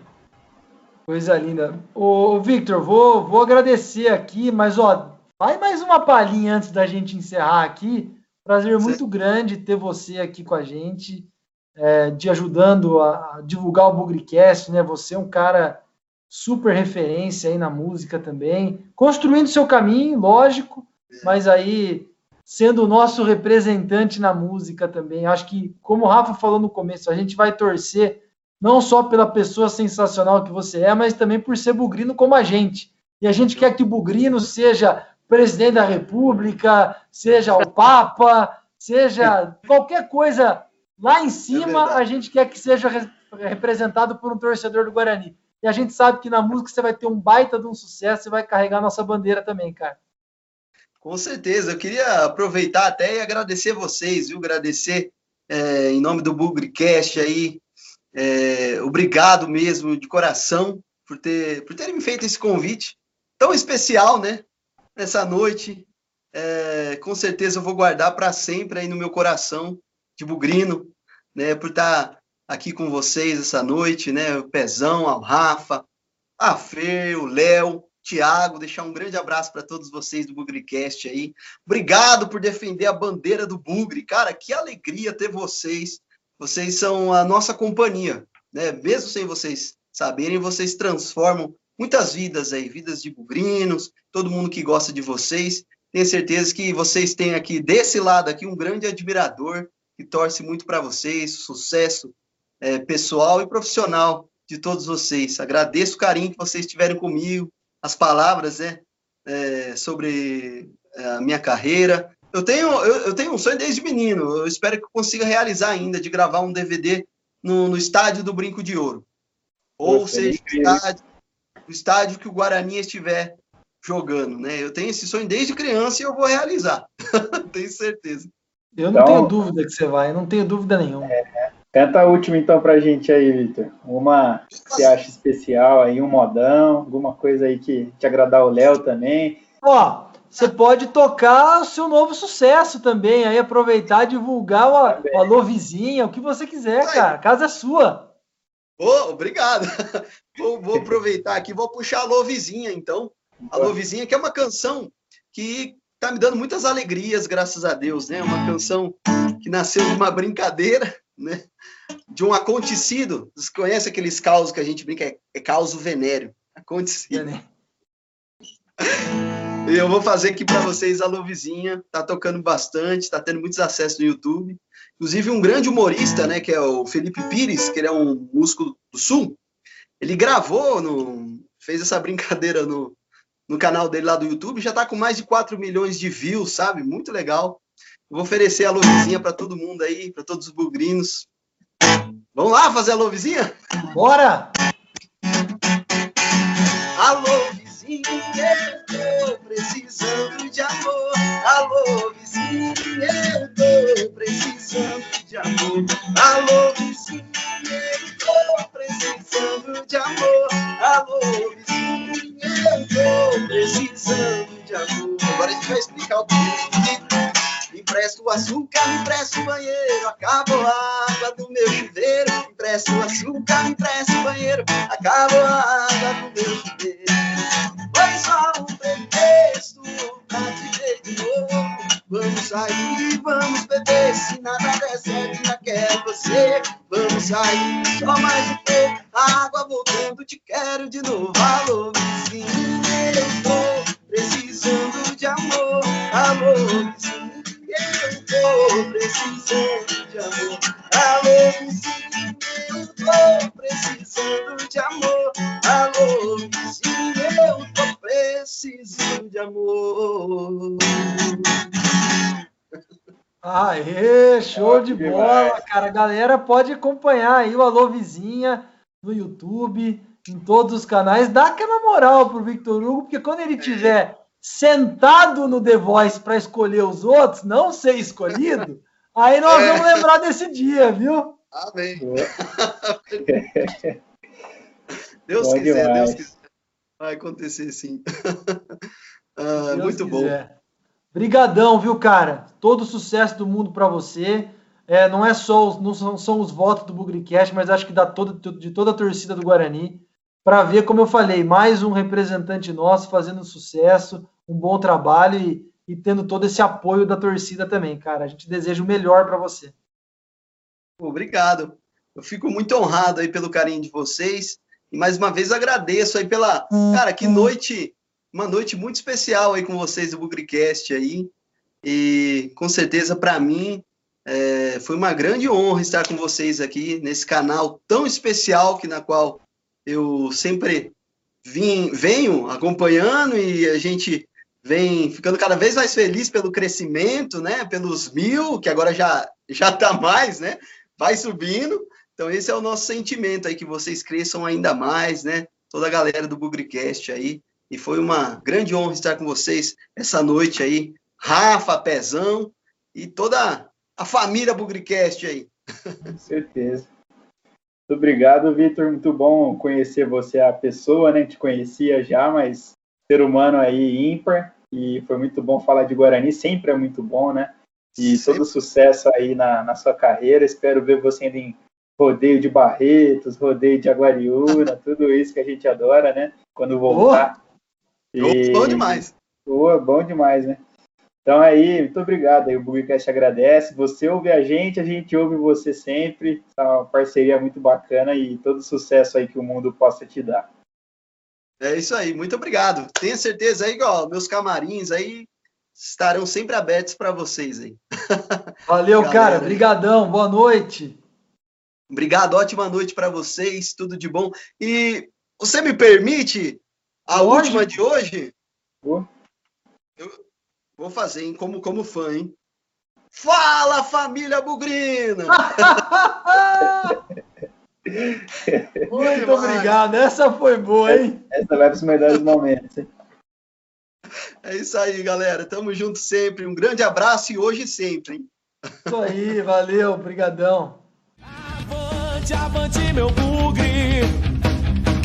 Coisa linda. Ô, Victor, vou, vou agradecer aqui, mas ó, Vai mais uma palhinha antes da gente encerrar aqui. Prazer muito grande ter você aqui com a gente, é, de ajudando a, a, divulgar o Bugricast, né? Você é um cara super referência aí na música também, construindo seu caminho, lógico, mas aí sendo o nosso representante na música também. Acho que, como o Rafa falou no começo, a gente vai torcer não só pela pessoa sensacional que você é, mas também por ser bugrino como a gente. E a gente quer que o bugrino seja presidente da República, seja o Papa, seja qualquer coisa lá em cima, é a gente quer que seja representado por um torcedor do Guarani. E a gente sabe que na música você vai ter um baita de um sucesso e vai carregar nossa bandeira também, cara. Com certeza. Eu queria aproveitar até e agradecer vocês, viu? Agradecer é, em nome do Bugrecast aí. É, obrigado mesmo, de coração, por, ter, por terem me feito esse convite tão especial, né? Nessa noite. É, com certeza eu vou guardar para sempre aí no meu coração de bugrino, né? Por estar aqui com vocês essa noite, né? O Pezão, ao Rafa, a Fer, o Léo, Tiago, deixar um grande abraço para todos vocês do Bugricast aí. Obrigado por defender a bandeira do Bugre. Cara, que alegria ter vocês. Vocês são a nossa companhia, né? Mesmo sem vocês saberem, vocês transformam muitas vidas aí, vidas de bugrinos, todo mundo que gosta de vocês. Tenho certeza que vocês têm aqui desse lado aqui um grande admirador que torce muito para vocês, sucesso é, pessoal e profissional de todos vocês. Agradeço o carinho que vocês tiveram comigo, as palavras né, é, sobre é, a minha carreira. Eu tenho, eu, eu, tenho um sonho desde menino, eu espero que eu consiga realizar ainda, de gravar um DVD no, no estádio do Brinco de Ouro. Ou seja, o estádio, o estádio que o Guarani estiver jogando, né? Eu tenho esse sonho desde criança e eu vou realizar, tenho certeza. Eu não então, tenho dúvida que você vai, não tenho dúvida nenhuma. É, Canta a última então pra gente aí, Vitor. Uma que você acha especial aí, um modão, alguma coisa aí que te agradar o Léo também. Ó, você pode tocar o seu novo sucesso também, aí aproveitar e divulgar o, o Alô Vizinha, o que você quiser, cara. A casa é sua. Oh, obrigado. Vou, vou, aproveitar aqui, vou puxar Alô Vizinha, então. Alô Vizinha, que é uma canção que tá me dando muitas alegrias, graças a Deus, né? Uma canção que nasceu de uma brincadeira né? De um acontecido. Vocês conhecem aqueles causos que a gente brinca? É, é causo venéreo. Acontecido. E eu vou fazer aqui para vocês a Vizinha. Tá tocando bastante, tá tendo muitos acessos no YouTube. Inclusive, um grande humorista, né, que é o Felipe Pires, que ele é um músico do Sul, ele gravou, no, fez essa brincadeira no, no canal dele lá do YouTube, já tá com mais de 4 milhões de views, sabe? Muito legal. Vou oferecer a Lovizinha para todo mundo aí, para todos os bugrinos. Vamos lá fazer a Lovizinha? Bora! Alô, vizinha, eu tô precisando de amor. Alô, vizinha, eu tô precisando de amor. Alô, vizinha, eu tô precisando de amor. Alô, vizinha, eu tô precisando de amor. Agora a gente vai explicar o que Empresto o açúcar, me empresta o banheiro, acabou a água do meu chuveiro. Empresto o açúcar, me empresta o banheiro, acabou a água do meu chuveiro. Foi só um pretexto pra te ver de novo. Vamos sair, vamos beber, se nada der certo, quero você. Vamos sair, só mais um pouco, água voltando, te quero de novo. Alô, show de bola, cara. A galera pode acompanhar aí o Alô Vizinha no YouTube, em todos os canais. Dá aquela moral pro Victor Hugo, porque quando ele tiver sentado no The Voice para escolher os outros, não ser escolhido, aí nós é. vamos lembrar desse dia, viu? Amém. Deus bom quiser, demais. Deus quiser. Vai acontecer sim. ah, muito quiser. bom. Brigadão, viu, cara? Todo sucesso do mundo para você. É, não é só os, não são, são os votos do Bugricast, mas acho que dá todo, de toda a torcida do Guarani para ver, como eu falei, mais um representante nosso fazendo sucesso, um bom trabalho e, e tendo todo esse apoio da torcida também, cara. A gente deseja o melhor para você. Obrigado. Eu fico muito honrado aí pelo carinho de vocês e mais uma vez agradeço aí pela, cara, que noite, uma noite muito especial aí com vocês do Bugricast aí. E com certeza para mim é, foi uma grande honra estar com vocês aqui nesse canal tão especial que na qual eu sempre vim, venho acompanhando e a gente vem ficando cada vez mais feliz pelo crescimento, né? Pelos mil, que agora já já está mais, né? Vai subindo. Então esse é o nosso sentimento aí que vocês cresçam ainda mais, né? Toda a galera do Bugricast aí E foi uma grande honra estar com vocês essa noite aí. Rafa, Pezão e toda a família Bugricast aí. Com certeza. Muito obrigado, Vitor. Muito bom conhecer você, a pessoa, né? Te conhecia já, mas ser humano aí ímpar. E foi muito bom falar de Guarani, sempre é muito bom, né? E sempre. todo sucesso aí na, na sua carreira. Espero ver você ainda em rodeio de Barretos, rodeio de Aguariúna, tudo isso que a gente adora, né? Quando voltar. Oh, e... Bom demais. Oh, bom demais, né? Então aí, muito obrigado. Aí, o Bugcast agradece. Você ouve a gente, a gente ouve você sempre. É uma parceria muito bacana e todo sucesso aí que o mundo possa te dar. É isso aí, muito obrigado. Tenha certeza aí, ó, meus camarins aí estarão sempre abertos para vocês aí. Valeu, cara. Obrigadão. Boa noite. Obrigado. Ótima noite para vocês. Tudo de bom. E você me permite a Lógico. última de hoje? Oh. Eu, Vou fazer, hein? Como, como fã, hein? Fala, família Bugrina! Muito obrigado, essa foi boa, hein? Essa vai para os melhores momentos, hein? É isso aí, galera. Tamo junto sempre. Um grande abraço e hoje sempre, hein? Isso aí, valeu, brigadão. Avante, avante, meu bugre,